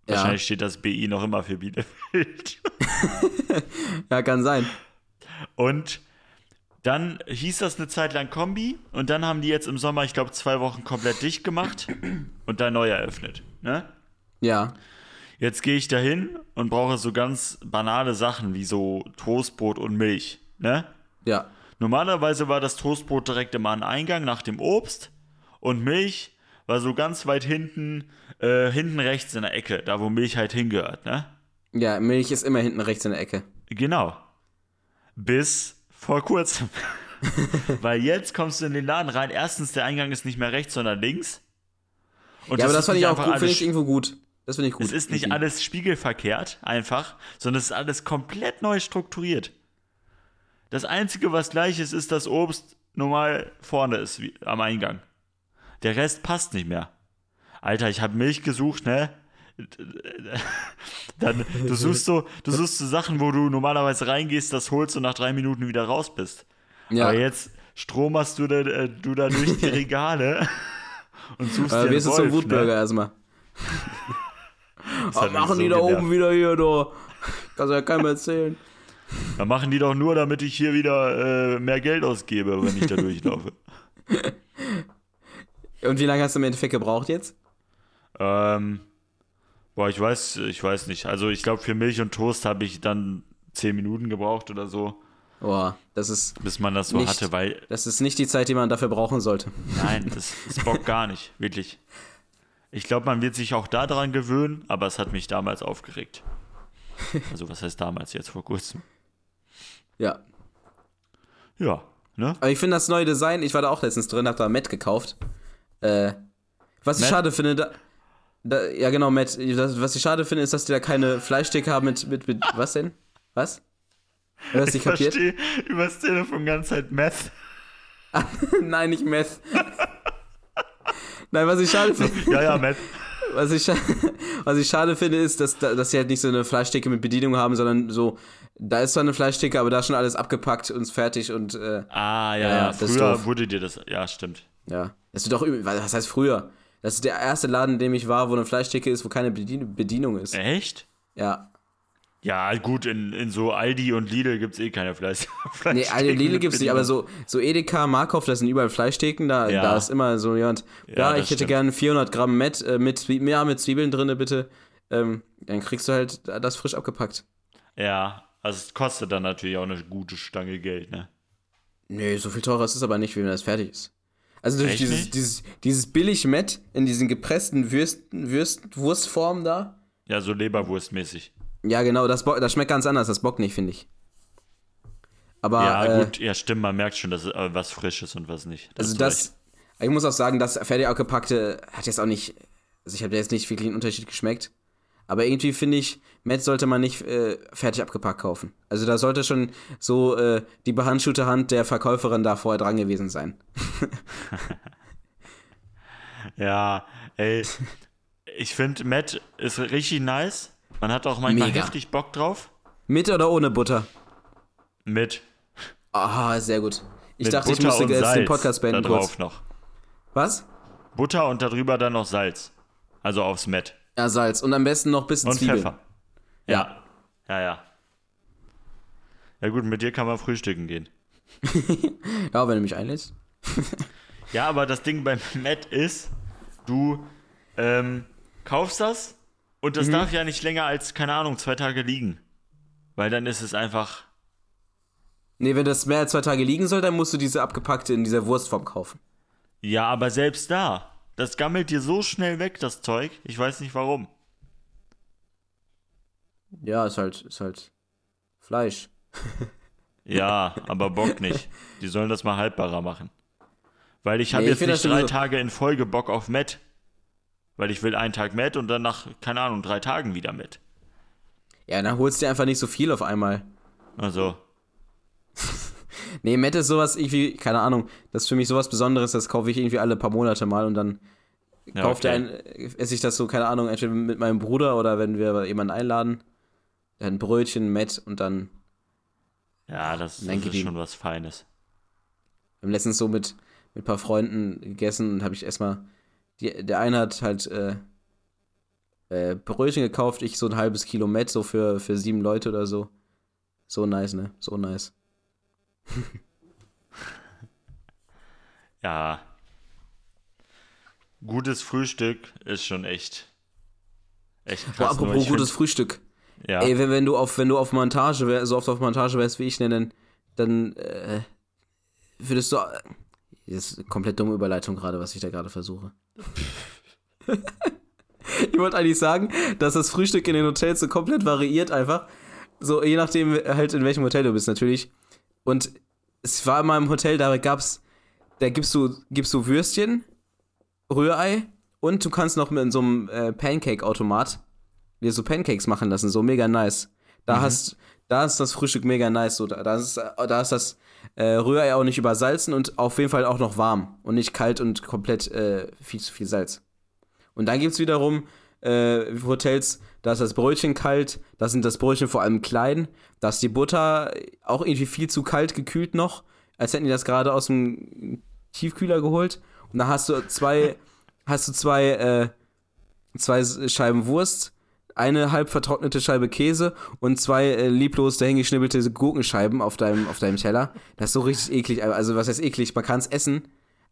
Ja. Wahrscheinlich steht das BI noch immer für Bielefeld. Ja, kann sein. Und dann hieß das eine Zeit lang Kombi und dann haben die jetzt im Sommer, ich glaube, zwei Wochen komplett dicht gemacht und dann neu eröffnet. Ne? Ja. Jetzt gehe ich dahin und brauche so ganz banale Sachen wie so Toastbrot und Milch. Ne? Ja. Normalerweise war das Toastbrot direkt immer am Eingang nach dem Obst und Milch war so ganz weit hinten, äh, hinten rechts in der Ecke, da wo Milch halt hingehört, ne? Ja, Milch ist immer hinten rechts in der Ecke. Genau. Bis vor kurzem. Weil jetzt kommst du in den Laden rein. Erstens, der Eingang ist nicht mehr rechts, sondern links. Und Ja, aber das ist fand nicht ich auch gut, finde ich irgendwo gut. Das finde ich gut. Es ist nicht irgendwie. alles spiegelverkehrt, einfach, sondern es ist alles komplett neu strukturiert. Das Einzige, was gleich ist, ist, dass Obst normal vorne ist, wie, am Eingang. Der Rest passt nicht mehr. Alter, ich habe Milch gesucht, ne? Dann, du suchst so, du suchst so Sachen, wo du normalerweise reingehst, das holst und nach drei Minuten wieder raus bist. Ja. Aber jetzt stromerst du da, äh, du da durch die Regale und suchst dir Aber einen wirst du zum Wolf, Wutbürger ne? erstmal. Was machen so die da genervt. oben wieder hier, da? Kannst ja keinem erzählen. Dann machen die doch nur, damit ich hier wieder äh, mehr Geld ausgebe, wenn ich da durchlaufe. Und wie lange hast du im Endeffekt gebraucht jetzt? Ähm, boah, ich weiß, ich weiß nicht. Also ich glaube, für Milch und Toast habe ich dann 10 Minuten gebraucht oder so, Boah, das ist, bis man das so Nicht. hatte, weil, das ist nicht die Zeit, die man dafür brauchen sollte. nein, das, das bockt gar nicht, wirklich. Ich glaube, man wird sich auch daran gewöhnen, aber es hat mich damals aufgeregt. Also was heißt damals, jetzt vor kurzem? Ja. Ja, ne? Aber ich finde das neue Design, ich war da auch letztens drin, hab da Matt gekauft. Äh, was ich Matt? schade finde, da, da, ja genau, Matt, das, was ich schade finde, ist, dass die da keine Fleischstücke haben mit, mit, mit, was denn? Was? Du hast Ich kapiert? verstehe übers Telefon ganz Zeit Meth. Nein, nicht Meth. Nein, was ich schade finde, Ja, ja, Meth. was ich, was ich schade finde, ist, dass, dass sie halt nicht so eine Fleischtheke mit Bedienung haben, sondern so, da ist zwar eine Fleischtheke, aber da ist schon alles abgepackt und fertig und äh, Ah, ja, Ja, ja. das ist Früher wurde dir das. Ja, stimmt. Ja. Das wird doch. Was heißt früher? Das ist der erste Laden, in dem ich war, wo eine Fleischtheke ist, wo keine Bedien Bedienung ist. Echt? Ja. Ja, gut, in, in so Aldi und Lidl gibt es eh keine Fleisch. Nee, Aldi und Lidl gibt's nicht, aber so, so Edeka, Markov, das sind überall Fleischtheken, da, Ja. da ist immer so jemand, ja, Ja, ich hätte gerne 400 Gramm Met, äh, mit, ja, mit Zwiebeln drinne, bitte. Ähm, dann kriegst du halt das frisch abgepackt. Ja, also es kostet dann natürlich auch eine gute Stange Geld, ne? Nee, so viel teurer ist es aber nicht, wie wenn das fertig ist. Also durch Echt dieses, nicht? dieses, dieses billig Met in diesen gepressten Würsten, Würst, Wurstformen da. Ja, so Leberwurstmäßig. Ja, genau, das, das schmeckt ganz anders, das bockt nicht, finde ich. Aber ja, äh, gut, ja, stimmt, man merkt schon, dass äh, was frisch ist und was nicht. also hast du das, ich muss auch sagen, das fertig abgepackte hat jetzt auch nicht, also ich habe jetzt nicht wirklich einen Unterschied geschmeckt. Aber irgendwie finde ich, Met sollte man nicht äh, fertig abgepackt kaufen. Also da sollte schon so äh, die behandschuhte Hand der Verkäuferin da vorher dran gewesen sein. Ja, ey, ich finde, Matt ist richtig nice. Man hat auch manchmal Mega. heftig Bock drauf. Mit oder ohne Butter? Mit, Ah, sehr gut. Ich mit dachte, ich Butter musste und jetzt Salz den Podcast beenden da kurz. drauf noch. Was? Butter und darüber dann noch Salz. Also aufs Met. Ja, Salz. Und am besten noch ein bisschen Und Zwiebeln. Pfeffer. Ja. Ja, ja. Ja gut, mit dir kann man frühstücken gehen. Ja, wenn du mich einlädst. Ja, aber das Ding beim Met ist, du ähm, kaufst das und Mhm. das darf ja nicht länger als, keine Ahnung, zwei Tage liegen. Weil dann ist es einfach, Nee, wenn das mehr als zwei Tage liegen soll, dann musst du diese abgepackte in dieser Wurstform kaufen. ja, aber selbst da, das gammelt dir so schnell weg, das Zeug. Ich weiß nicht warum. Ja, ist halt, ist halt Fleisch. Ja, aber Bock nicht. Die sollen das mal haltbarer machen. Weil ich habe Nee, ich jetzt find nicht drei sowieso- Tage in Folge Bock auf Met. Weil ich will einen Tag Met und dann nach, keine Ahnung, drei Tagen wieder Met. Ja, dann holst du dir einfach nicht so viel auf einmal. Also, Nee, Met ist sowas irgendwie, keine Ahnung, das ist für mich sowas Besonderes, das kaufe ich irgendwie alle paar Monate mal und dann ja, kauft okay. er ein, esse ich das so, keine Ahnung, entweder mit meinem Bruder oder wenn wir jemanden einladen, ein Brötchen, Met und dann, Ja, das, Dann das ist schon was Feines. wir haben letztens so mit, mit ein paar Freunden gegessen und habe ich erstmal, die, der eine hat halt äh, äh, Brötchen gekauft, ich so ein halbes Kilo Met, so für, für sieben Leute oder so. So nice, ne? So nice. Ja. Gutes Frühstück ist schon echt. Echt krass. Nur apropos gutes Frühstück. Ja. Ey, wenn, wenn du auf, wenn du auf Montage wär, so oft auf Montage wärst wie ich, ne, dann, dann äh, würdest du. Das ist eine komplett dumme Überleitung gerade, was ich da gerade versuche. ich wollte eigentlich sagen, dass das Frühstück in den Hotels so komplett variiert einfach. So, je nachdem halt in welchem Hotel du bist, natürlich. Und es war in meinem Hotel, da gab's, da gibst du, gibst du Würstchen, Rührei und du kannst noch mit so einem äh, Pancake-Automat dir so Pancakes machen lassen, so mega nice. Da hast, da ist das Frühstück mega nice, so da, da ist, da ist das äh, Rührei auch nicht übersalzen und auf jeden Fall auch noch warm und nicht kalt und komplett äh, viel zu viel Salz. Und dann gibt's wiederum äh, Hotels, da ist das Brötchen kalt, da sind das Brötchen vor allem klein, da ist die Butter auch irgendwie viel zu kalt gekühlt noch, als hätten die das gerade aus dem Tiefkühler geholt. Und da hast du zwei, hast du zwei, äh, zwei Scheiben Wurst, eine halb vertrocknete Scheibe Käse und zwei äh, lieblos dahingeschnibbelte Gurkenscheiben auf deinem, auf deinem Teller. Das ist so richtig eklig. Also, was heißt eklig? Man kann es essen,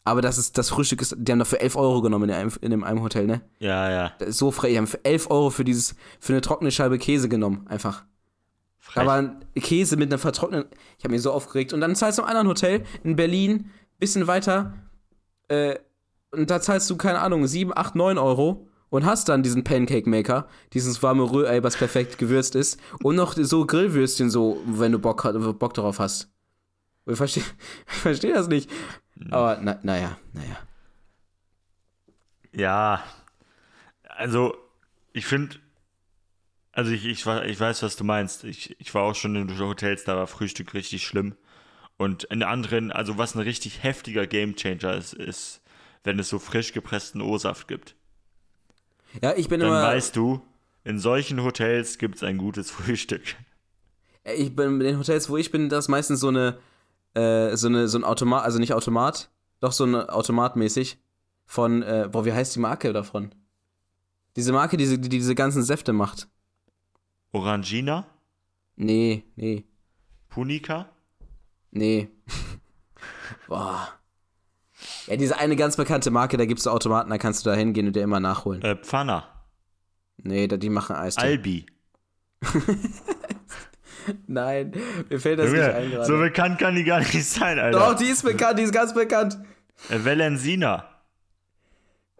aber das ist das Frühstück ist, die haben dafür 11 Euro genommen in, einem, in dem einem Hotel, ne? ja, ja. Das ist so frech. Die haben für 11 Euro für dieses, für eine trockene Scheibe Käse genommen, einfach. Frech. Aber ein Käse mit einer vertrockneten. Ich habe mich so aufgeregt. Und dann zahlst du im anderen Hotel in Berlin, bisschen weiter, äh, und da zahlst du, keine Ahnung, 7, 8, 9 Euro und hast dann diesen Pancake Maker, dieses warme Rührei, was perfekt gewürzt ist, und noch so Grillwürstchen, so, wenn du Bock, Bock darauf hast. Ich verstehe versteh das nicht. Aber, na, naja, naja. Ja, also ich finde, also ich, ich, ich weiß, was du meinst. Ich, ich war auch schon in Hotels, da war Frühstück richtig schlimm. Und in anderen, also was ein richtig heftiger Gamechanger ist, ist, wenn es so frisch gepressten O-Saft gibt. Ja, ich bin Dann immer. weißt du, in solchen Hotels gibt es ein gutes Frühstück. Ich bin in den Hotels, wo ich bin, das ist meistens so eine, äh, so eine, so ein Automat, also nicht Automat, doch so eine Automatmäßig von, äh, boah, wie heißt die Marke davon? Diese Marke, die, die diese ganzen Säfte macht. Orangina, Nee, nee, Punica, nee. boah. Ja, diese eine ganz bekannte Marke, da gibt's so Automaten, da kannst du da hingehen und dir immer nachholen. äh, Pfanner, Nee, da, die machen Eis. Albi. Nein, mir fällt das nicht ein Junge, gerade. so bekannt kann die gar nicht sein, Alter. Doch, die ist bekannt, die ist ganz bekannt. Äh, Valensina.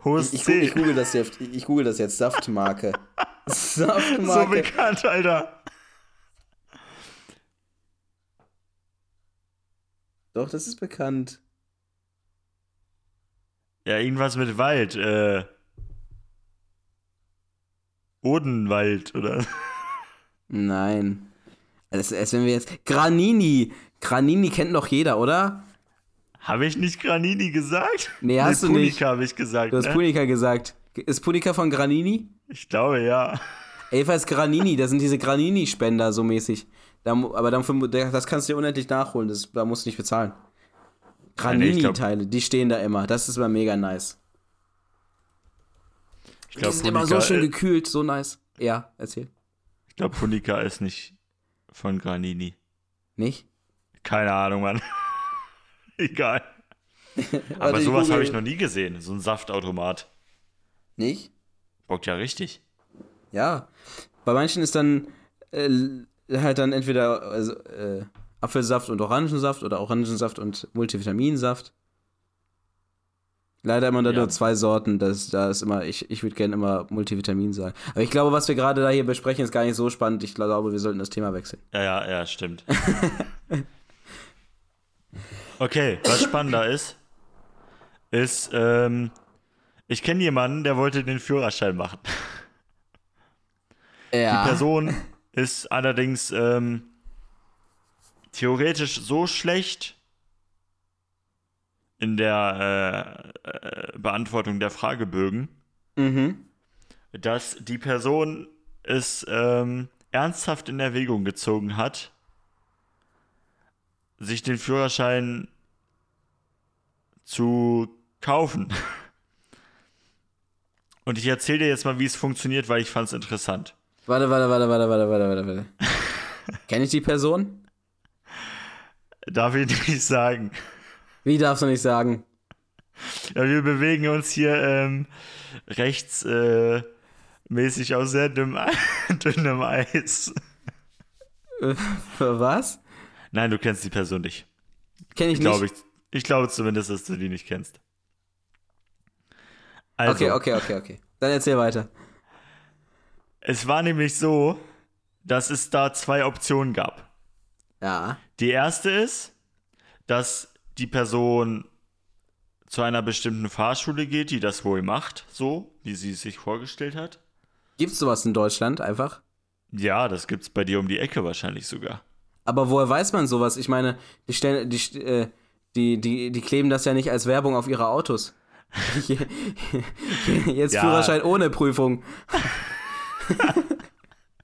Hohes Ich, ich, ich google das jetzt, ich, google das jetzt, Saftmarke. so Saftmarke. bekannt, Alter. Doch, das ist bekannt. Ja, irgendwas mit Wald. Äh, Odenwald, oder? Nein. Als, als wenn wir jetzt. Granini! Granini kennt doch jeder, oder? Habe ich nicht Granini gesagt? Nee, hast du Punica nicht. habe ich gesagt. Du hast ne? Punica gesagt. Ist Punica von Granini? Ich glaube, ja. Ey, was Granini? Das sind diese Granini-Spender so mäßig. Da, aber dann, das kannst du dir unendlich nachholen. Das, da musst du nicht bezahlen. Glaub- Granini-Teile, die stehen da immer. Das ist immer mega nice. Ich Die glaube, sind immer Punica, so schön gekühlt, so nice. Ja, erzähl. ich glaub, Punica ist nicht von Granini. Nicht? Keine Ahnung, Mann. Egal. Aber sowas habe ich noch nie gesehen. So ein Saftautomat. Nicht? Bockt ja richtig. Ja. Bei manchen ist dann äh, halt dann entweder also, äh, Apfelsaft und Orangensaft oder Orangensaft und Multivitaminsaft. Leider immer da Ja. nur zwei Sorten. Das, da ist immer, ich, ich würde gerne immer Multivitamin sagen. Aber ich glaube, was wir gerade da hier besprechen, ist gar nicht so spannend. Ich glaube, wir sollten das Thema wechseln. Ja, ja, ja, stimmt. okay, was spannender ist, ist, ähm, ich kenne jemanden, der wollte den Führerschein machen. Ja. Die Person ist allerdings ähm, theoretisch so schlecht in der äh, äh, Beantwortung der Fragebögen, Mhm. dass die Person es ähm, ernsthaft in Erwägung gezogen hat, sich den Führerschein zu kaufen. Und ich erzähle dir jetzt mal, wie es funktioniert, weil ich fand es interessant. Warte, warte, warte, warte, warte, warte, warte, warte. Kenne ich die Person? Darf ich nicht sagen. Wie darfst du nicht sagen? Ja, wir bewegen uns hier ähm, rechts äh, mäßig auf sehr dünnem, dünnem Eis. Für was? Nein, du kennst die Person nicht. Kenne ich, Ich glaube, nicht. ich, ich glaube zumindest, dass du die nicht kennst. Also, Okay, okay, okay, okay. Dann erzähl weiter. es war nämlich so, dass es da zwei Optionen gab. Ja. Die erste ist, dass die Person zu einer bestimmten Fahrschule geht, die das wohl macht, so wie sie es sich vorgestellt hat. Gibt's sowas in Deutschland einfach? Ja, das gibt's bei dir um die Ecke wahrscheinlich sogar. Aber woher weiß man sowas? Ich meine, die stellen, die, äh, die, die, die kleben das ja nicht als Werbung auf ihre Autos. Jetzt Ja. Führerschein ohne Prüfung.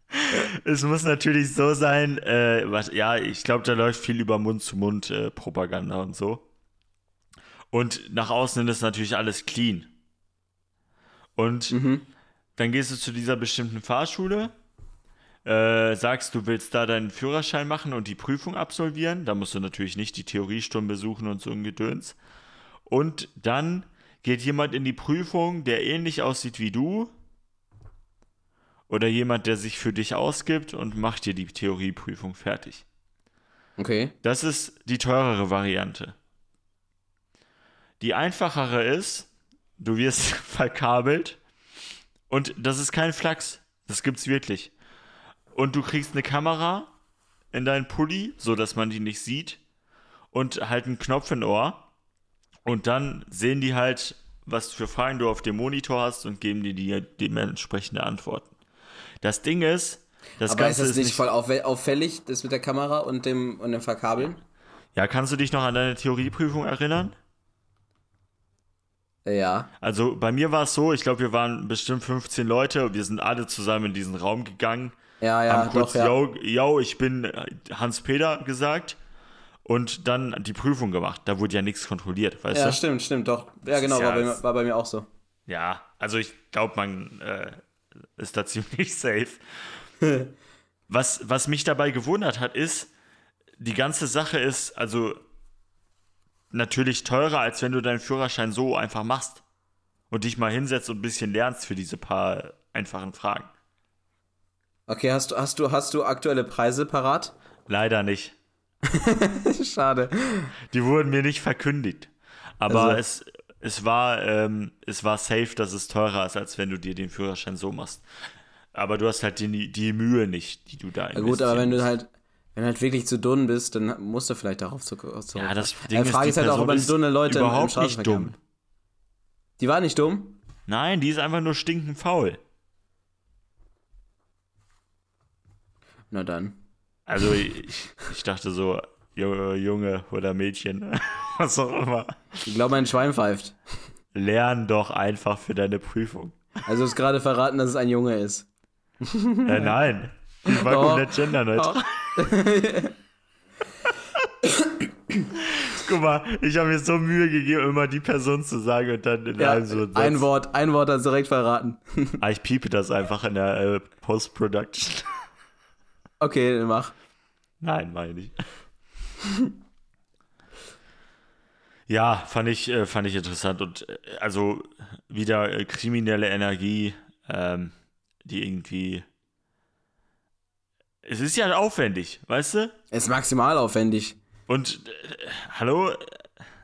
Es muss natürlich so sein, äh, was, ja, ich glaube, da läuft viel über Mund-zu-Mund-Propaganda und so. Und nach außen ist natürlich alles clean. Und Mhm. dann gehst du zu dieser bestimmten Fahrschule, äh, sagst, du willst da deinen Führerschein machen und die Prüfung absolvieren. Da musst du natürlich nicht die Theoriestunden besuchen und so ein Gedöns. Und dann geht jemand in die Prüfung, der ähnlich aussieht wie du. Oder jemand, der sich für dich ausgibt und macht dir die Theorieprüfung fertig. Okay. Das ist die teurere Variante. Die einfachere ist, du wirst verkabelt und das ist kein Flachs. Das gibt's wirklich. Und du kriegst eine Kamera in deinen Pulli, so dass man die nicht sieht und halt einen Knopf im Ohr und dann sehen die halt, was für Fragen du auf dem Monitor hast und geben dir die dementsprechende Antworten. Das Ding ist, das Aber Ganze ist das nicht nicht voll auffä- auffällig, das mit der Kamera und dem, und dem Verkabeln? Ja, kannst du dich noch an deine Theorieprüfung erinnern? Ja. Also bei mir war es so, ich glaube, wir waren bestimmt 15 Leute, wir sind alle zusammen in diesen Raum gegangen, Ja, ja, haben kurz, doch, ja. yo, yo, ich bin Hans-Peter gesagt und dann die Prüfung gemacht. Da wurde ja nichts kontrolliert, weißt Ja, du? stimmt, stimmt, doch. Ja, genau, ist war, ja- bei, mir- war bei mir auch so. Ja, also ich glaube, man äh, ist da ziemlich safe. was, was mich dabei gewundert hat, ist, die ganze Sache ist also natürlich teurer, als wenn du deinen Führerschein so einfach machst und dich mal hinsetzt und ein bisschen lernst für diese paar einfachen Fragen. Okay, hast du, hast du, hast du aktuelle Preise parat? Leider nicht. Schade. Die wurden mir nicht verkündigt. Aber Also- es, es, war, ähm, es war safe, dass es teurer ist, als wenn du dir den Führerschein so machst. Aber du hast halt die, die Mühe nicht, die du da Ja, gut, aber wenn du halt, wenn du halt wirklich zu dumm bist, dann musst du vielleicht darauf zu, zurück. Ja, das Die Ding Frage die ist halt auch, Person ob ist dumme Leute im- im überhaupt nicht dumm. Die war nicht dumm? Nein, die ist einfach nur stinkend faul. Na dann. Also ich, ich dachte so, Ju- Junge oder Mädchen, was auch immer, Ich glaube, ein Schwein pfeift. lern doch einfach für deine Prüfung. Also du hast gerade verraten, dass es ein Junge ist. Äh, nein, ich war komplett genderneutral. Guck mal, ich habe mir so Mühe gegeben, immer die Person zu sagen und dann in Ja, einem so einen ein. Wort, ein Wort hast du direkt verraten. Ah, ich piepe das einfach in der äh, Post-Production. Okay, mach. Nein, meine ich. Ja, fand ich, äh, fand ich interessant und äh, also wieder äh, kriminelle Energie, ähm, die irgendwie. Es ist ja aufwendig, weißt du? Ist maximal aufwendig. Und äh, hallo?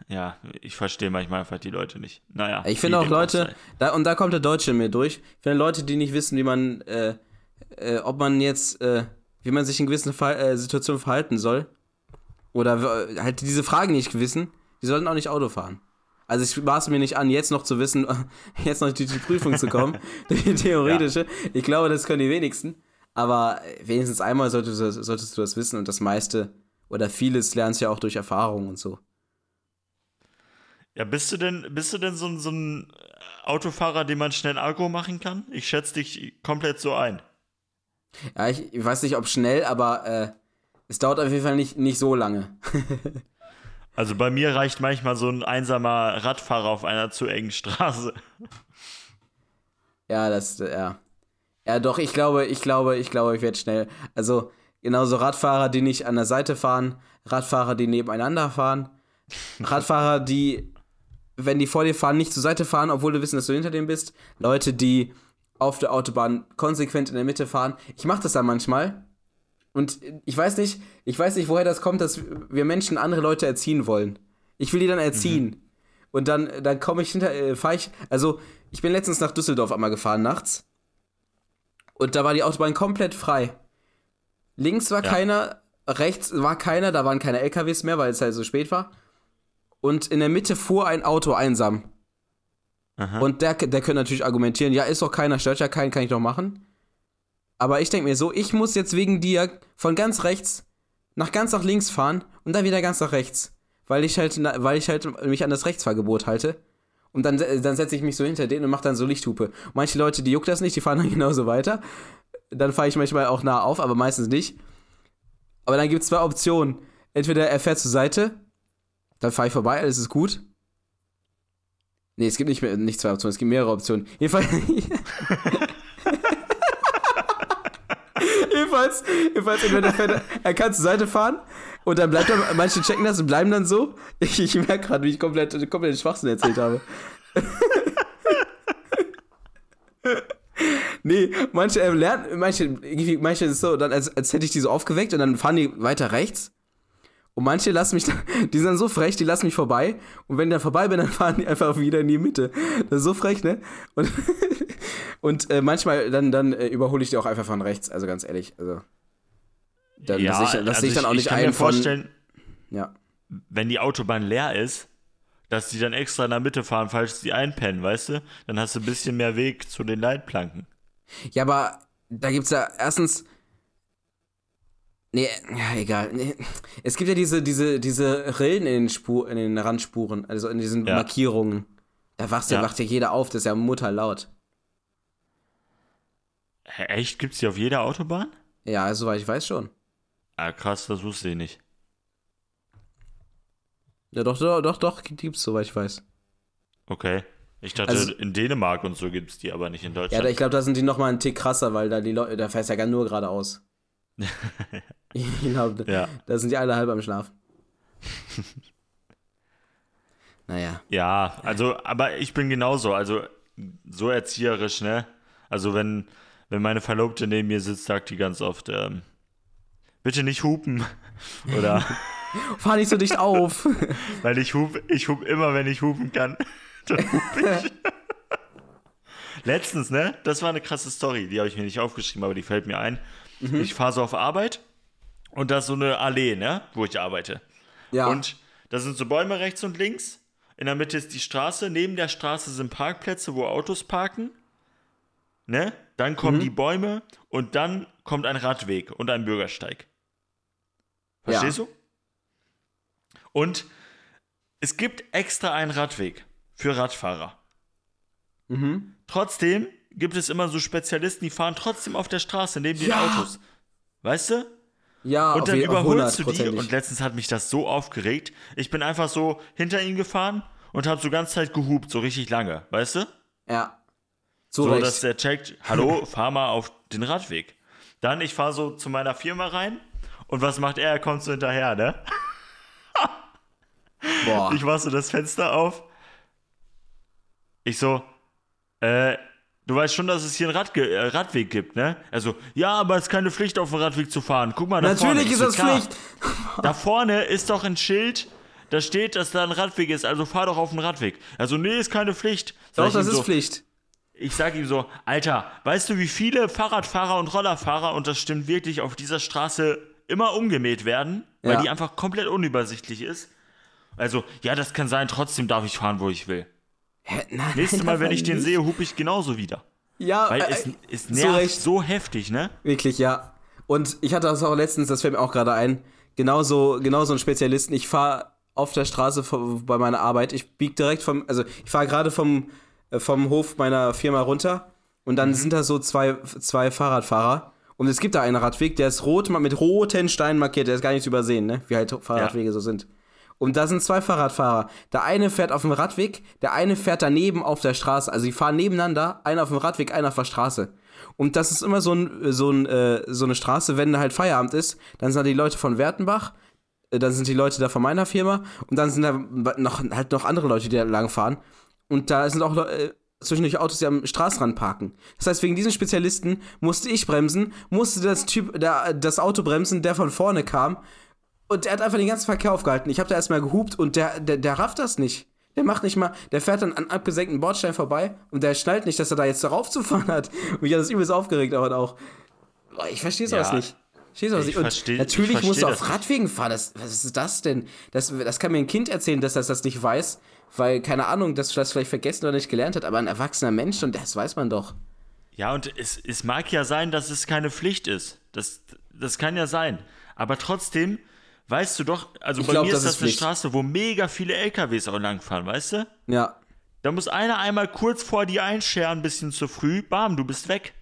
Ja, ich verstehe manchmal einfach die Leute nicht. Naja. Ich finde auch Leute, da, und da kommt der Deutsche in mir durch. Ich finde Leute, die nicht wissen, wie man, äh, äh, ob man jetzt, äh, wie man sich in gewissen äh, Situationen verhalten soll. Oder halt diese Fragen nicht wissen, die sollten auch nicht Auto fahren. Also ich maße mir nicht an, jetzt noch zu wissen, jetzt noch durch die Prüfung zu kommen, die theoretische. Ja. Ich glaube, das können die wenigsten. Aber wenigstens einmal solltest du, solltest du das wissen und das meiste oder vieles lernst du ja auch durch Erfahrung und so. Ja, bist du denn, bist du denn so, so ein Autofahrer, den man schnell Agro machen kann? Ich schätze dich komplett so ein. Ja, ich, ich weiß nicht, ob schnell, aber äh, es dauert auf jeden Fall nicht, nicht so lange. also bei mir reicht manchmal so ein einsamer Radfahrer auf einer zu engen Straße. Ja, das, ja. Ja, doch, ich glaube, ich glaube, ich glaube, ich werde schnell. Also, genauso Radfahrer, die nicht an der Seite fahren, Radfahrer, die nebeneinander fahren, Radfahrer, die wenn die vor dir fahren, nicht zur Seite fahren, obwohl du wissen, dass du hinter dem bist. Leute, die auf der Autobahn konsequent in der Mitte fahren. Ich mache das dann manchmal. Und ich weiß nicht, ich weiß nicht, woher das kommt, dass wir Menschen andere Leute erziehen wollen. Ich will die dann erziehen. Mhm. Und dann, dann komme ich hinter, äh, fahre ich, also ich bin letztens nach Düsseldorf einmal gefahren nachts. Und da war die Autobahn komplett frei. Links war ja. keiner, rechts war keiner, da waren keine LKWs mehr, weil es halt so spät war und in der Mitte fuhr ein Auto einsam. Aha. Und der, der könnte natürlich argumentieren, ja, ist doch keiner, stört ja keinen, kann ich doch machen. Aber ich denke mir so, ich muss jetzt wegen dir von ganz rechts nach ganz nach links fahren und dann wieder ganz nach rechts. Weil ich halt, weil ich halt mich an das Rechtsfahrgebot halte. Und dann, dann setze ich mich so hinter denen und mache dann so Lichthupe. Manche Leute, die juckt das nicht, die fahren dann genauso weiter. Dann fahre ich manchmal auch nah auf, aber meistens nicht. Aber dann gibt es zwei Optionen. Entweder er fährt zur Seite dann fahre ich vorbei, alles ist gut. Nee, es gibt nicht, mehr, nicht zwei Optionen, es gibt mehrere Optionen. Jedenfalls. jedenfalls, jedenfalls entweder fährt, er kann zur Seite fahren und dann bleibt er, manche checken das und bleiben dann so. Ich, ich merke gerade, wie ich komplett, komplett Schwachsinn erzählt habe. nee, manche äh, lernen, manche, manche ist so, dann, als, als hätte ich die so aufgeweckt und dann fahren die weiter rechts und manche lassen mich, die sind dann so frech, die lassen mich vorbei. Und wenn ich dann vorbei bin, dann fahren die einfach wieder in die Mitte. Das ist so frech, ne? Und, und äh, manchmal, dann, dann äh, überhole ich die auch einfach von rechts, also ganz ehrlich. Also, dann, ja, das, ich, das also ich dann auch nicht ich kann ein mir vorstellen, von, ja. wenn die Autobahn leer ist, dass die dann extra in der Mitte fahren, falls sie einpennen, weißt du? Dann hast du ein bisschen mehr Weg zu den Leitplanken. Ja, aber da gibt's ja erstens Nee, ja, egal. Nee. Es gibt ja diese, diese, diese Rillen in den, Spur, in den Randspuren, also in diesen ja. Markierungen. Da wacht ja. wacht ja jeder auf, das ist ja mutterlaut. Echt? Gibt's die auf jeder Autobahn? Ja, soweit ich weiß schon. Ah, krass, das wusste ich nicht. Ja, doch, doch, doch, doch gibt's, soweit ich weiß. Okay. Ich dachte, also, in Dänemark und so gibt's die, aber nicht in Deutschland. Ja, ich glaube, da sind die nochmal einen Tick krasser, weil da die Leute, da fährst ja gar nur geradeaus. genau, ja. da sind die alle halb am Schlaf. naja. Ja, also, aber ich bin genauso, also so erzieherisch, ne? Also wenn, wenn meine Verlobte neben mir sitzt, sagt die ganz oft, ähm, bitte nicht hupen. Oder fahr nicht so dicht auf. Weil ich hupe, ich hupe immer, wenn ich hupen kann. Dann hupe ich. Letztens, ne? Das war eine krasse Story, die habe ich mir nicht aufgeschrieben, aber die fällt mir ein. Mhm. Ich fahre so auf Arbeit und da ist so eine Allee, ne, wo ich arbeite. Ja. Und da sind so Bäume rechts und links. In der Mitte ist die Straße. Neben der Straße sind Parkplätze, wo Autos parken. Ne? Dann kommen mhm. die Bäume und dann kommt ein Radweg und ein Bürgersteig. Verstehst ja. du? Und es gibt extra einen Radweg für Radfahrer. Mhm. Trotzdem gibt es immer so Spezialisten, die fahren trotzdem auf der Straße neben ja. den Autos. Weißt du? Ja, und dann überholst du die und letztens hat mich das so aufgeregt. Ich bin einfach so hinter ihm gefahren und habe so ganze Zeit gehupt, so richtig lange, weißt du? Ja. So, so dass der checkt, hallo, fahr mal auf den Radweg. Dann, ich fahre so zu meiner Firma rein und was macht er? Er kommt so hinterher, ne? Boah. Ich mach so das Fenster auf. Ich so, äh, Du weißt schon, dass es hier einen Radge äh, Radweg gibt, ne? Also, ja, aber es ist keine Pflicht, auf dem Radweg zu fahren. Guck mal, da Natürlich vorne. ist das. Pflicht. Da vorne ist doch ein Schild, da steht, dass da ein Radweg ist, also fahr doch auf den Radweg. Also, nee, ist keine Pflicht. Sag doch, das ist so, Pflicht. Ich sag ihm so, Alter, weißt du, wie viele Fahrradfahrer und Rollerfahrer, und das stimmt wirklich, auf dieser Straße immer umgemäht werden, weil ja. die einfach komplett unübersichtlich ist? Also, ja, das kann sein, trotzdem darf ich fahren, wo ich will. Hä? Nein, Nächstes Mal, wenn ich den nicht. sehe, hupe ich genauso wieder. Ja, Weil äh, es, es nervt so heftig, ne? Wirklich, ja. Und ich hatte das auch letztens, das fällt mir auch gerade ein, genauso, genauso ein Spezialisten. Ich fahre auf der Straße bei meiner Arbeit. Ich bieg direkt vom, also ich fahre gerade vom, äh, vom Hof meiner Firma runter und dann sind da so zwei, zwei Fahrradfahrer. Und es gibt da einen Radweg, der ist rot, mit roten Steinen markiert, der ist gar nicht zu übersehen, ne? Wie halt Fahrradwege so sind. Und da sind zwei Fahrradfahrer. Der eine fährt auf dem Radweg, der eine fährt daneben auf der Straße. Also die fahren nebeneinander, einer auf dem Radweg, einer auf der Straße. Und das ist immer so, ein, so, ein, äh, so eine Straße, wenn halt Feierabend ist, dann sind da die Leute von Wertenbach, äh, dann sind die Leute da von meiner Firma und dann sind da noch, halt noch andere Leute, die da lang fahren. Und da sind auch äh, zwischendurch Autos, die am Straßenrand parken. Das heißt, wegen diesen Spezialisten musste ich bremsen, musste das Typ, der, das Auto bremsen, der von vorne kam. Und der hat einfach den ganzen Verkehr aufgehalten. Ich habe da erstmal gehupt und der, der, der rafft das nicht. Der macht nicht mal, der fährt dann an abgesenkten Bordstein vorbei und der schnallt nicht, dass er da jetzt darauf zu fahren hat. Und mich hat das übelst aufgeregt, aber auch. Boah, ich verstehe sowas Ja, nicht. Verstehe sowas ich nicht. Und versteh- natürlich ich musst du auf Radwegen fahren. Das, was ist das denn? Das, das kann mir ein Kind erzählen, dass das das nicht weiß, weil, keine Ahnung, das das vielleicht vergessen oder nicht gelernt hat, aber ein erwachsener Mensch und das weiß man doch. Ja, und es, es mag ja sein, dass es keine Pflicht ist. Das, das kann ja sein. Aber trotzdem, weißt du doch, also Ich bei glaub, mir das ist das ist eine Pflicht. Straße, wo mega viele LKWs auch langfahren, weißt du? Ja. Da muss einer einmal kurz vor dir einscheren, ein bisschen zu früh, bam, du bist weg.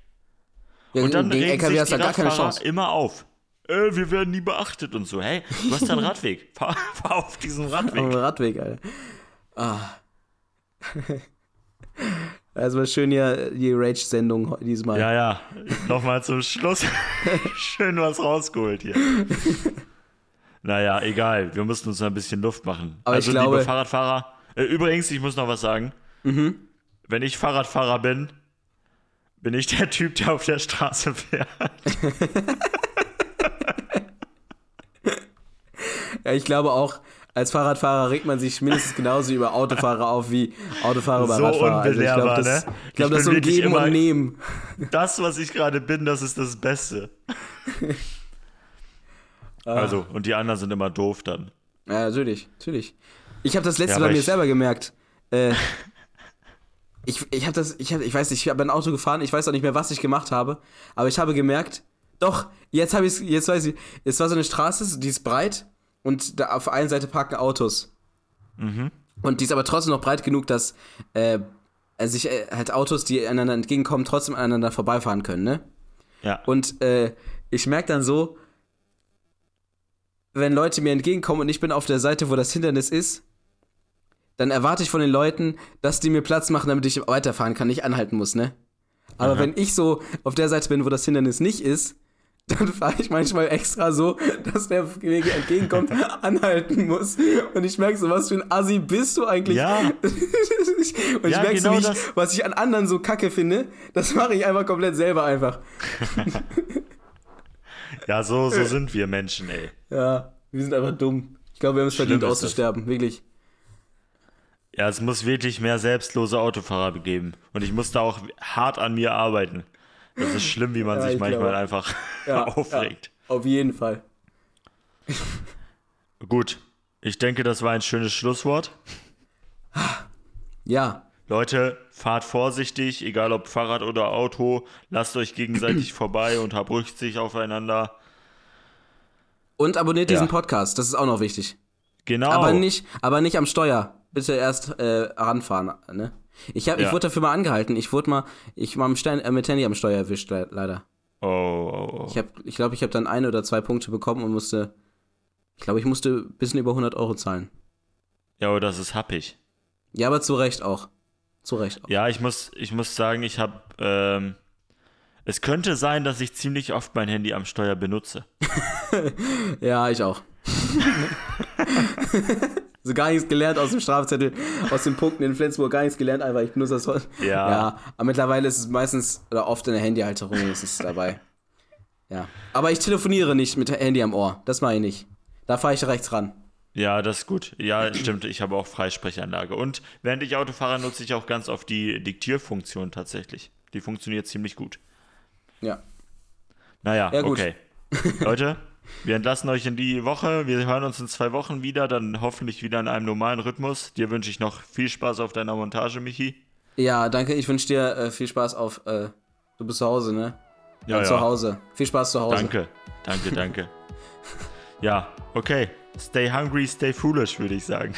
ja Und dann regen LKW sich die Radfahrer Chance. immer auf. Äh, wir werden nie beachtet und so. Hey, du hast da einen Radweg. Fahr, fahr auf diesen Auf Radweg. dem Radweg, Alter. Ah. Das war schön hier die Rage-Sendung diesmal. Ja, ja. Nochmal zum Schluss. Schön was rausgeholt hier. Naja, egal. Wir mussten uns ein bisschen Luft machen. Aber ich also, glaube- liebe Fahrradfahrer. Äh, übrigens, ich muss noch was sagen. Mhm. Wenn ich Fahrradfahrer bin, bin ich der Typ, der auf der Straße fährt. Ja, ich glaube auch, als Fahrradfahrer regt man sich mindestens genauso über Autofahrer auf wie Autofahrer über So Radfahrer. Also ich glaube, das, ne? ich glaub, Ich das ist so ein Geben immer- und Nehmen. Das, was ich gerade bin, das ist das Beste. Ah. Also, und die anderen sind immer doof dann. Ja, natürlich, natürlich. Ich habe das letzte Ja, bei mir ich- selber gemerkt. Äh, ich ich habe das, ich, hab, ich weiß nicht, ich habe ein Auto gefahren, ich weiß auch nicht mehr, was ich gemacht habe, aber ich habe gemerkt, doch, jetzt habe ich jetzt weiß ich, es war so eine Straße, die ist breit und da auf der einen Seite parken Autos. Mhm. Und die ist aber trotzdem noch breit genug, dass äh, also sich äh, halt Autos, die einander entgegenkommen, trotzdem aneinander vorbeifahren können, ne? Ja. Und äh, ich merke dann so, wenn Leute mir entgegenkommen und ich bin auf der Seite, wo das Hindernis ist, dann erwarte ich von den Leuten, dass die mir Platz machen, damit ich weiterfahren kann, nicht anhalten muss, ne? Aber Aha. wenn ich so auf der Seite bin, wo das Hindernis nicht ist, dann fahre ich manchmal extra so, dass der Kollege entgegenkommt, anhalten muss. Und ich merke so, was für ein Assi bist du eigentlich? Ja. und ich Ja, merke genau so, ich, was ich an anderen so kacke finde, das mache ich einfach komplett selber einfach. Ja, so, so sind wir Menschen, ey. Ja, wir sind einfach dumm. Ich glaube, wir haben es Schlimm verdient auszusterben, wirklich. Ja, es muss wirklich mehr selbstlose Autofahrer geben. Und ich muss da auch hart an mir arbeiten. Das ist schlimm, wie man Ja, sich ich manchmal glaube. einfach Ja, aufregt. Ja, auf jeden Fall. Gut, ich denke, das war ein schönes Schlusswort. Ja, Leute, fahrt vorsichtig, egal ob Fahrrad oder Auto. Lasst euch gegenseitig vorbei und habt Rücksicht aufeinander. und abonniert Ja. diesen Podcast, das ist auch noch wichtig. Genau. Aber nicht, aber nicht am Steuer. Bitte erst äh, ranfahren, ne? Ich, hab, ich Ja. wurde dafür mal angehalten. Ich wurde mal, ich war am Stein, äh, mit Handy am Steuer erwischt, le leider. Oh, oh, oh. Ich glaube, ich, glaub, ich habe dann ein oder zwei Punkte bekommen und musste, ich glaube, ich musste ein bisschen über 100 Euro zahlen. Ja, aber das ist happig. Ja, aber zu Recht auch. Zu Recht auch. Ja, ich muss, ich muss sagen, ich habe. Ähm, es könnte sein, dass ich ziemlich oft mein Handy am Steuer benutze. Ja, ich auch. so gar nichts gelernt aus dem Strafzettel, aus den Punkten in Flensburg, gar nichts gelernt, einfach ich benutze das heute. Ja. Ja, aber mittlerweile ist es meistens oder oft in der Handyhalterung ist es dabei. Ja. Aber ich telefoniere nicht mit Handy am Ohr. Das mache ich nicht. Da fahre ich rechts ran. Ja, das ist gut. Ja, stimmt. Ich habe auch Freisprechanlage. Und während ich Auto fahre, nutze ich auch ganz oft die Diktierfunktion tatsächlich. Die funktioniert ziemlich gut. Ja. Naja, Ja, gut. okay. Leute, Wir entlassen euch in die Woche. Wir hören uns in zwei Wochen wieder, dann hoffentlich wieder in einem normalen Rhythmus. Dir wünsche ich noch viel Spaß auf deiner Montage, Michi. Ja, danke. Ich wünsche dir äh, viel Spaß auf. Äh, du bist zu Hause, ne? Ja, ja. Zu Hause. Viel Spaß zu Hause. Danke, danke, danke. ja, okay. Stay hungry, stay foolish, würde ich sagen.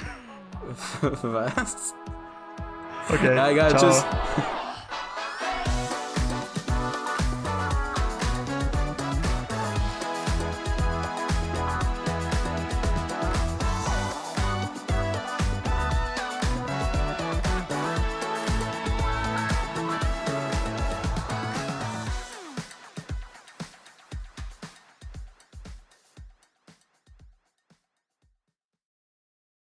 Was? Okay. Ja, egal. ciao. Tschüss.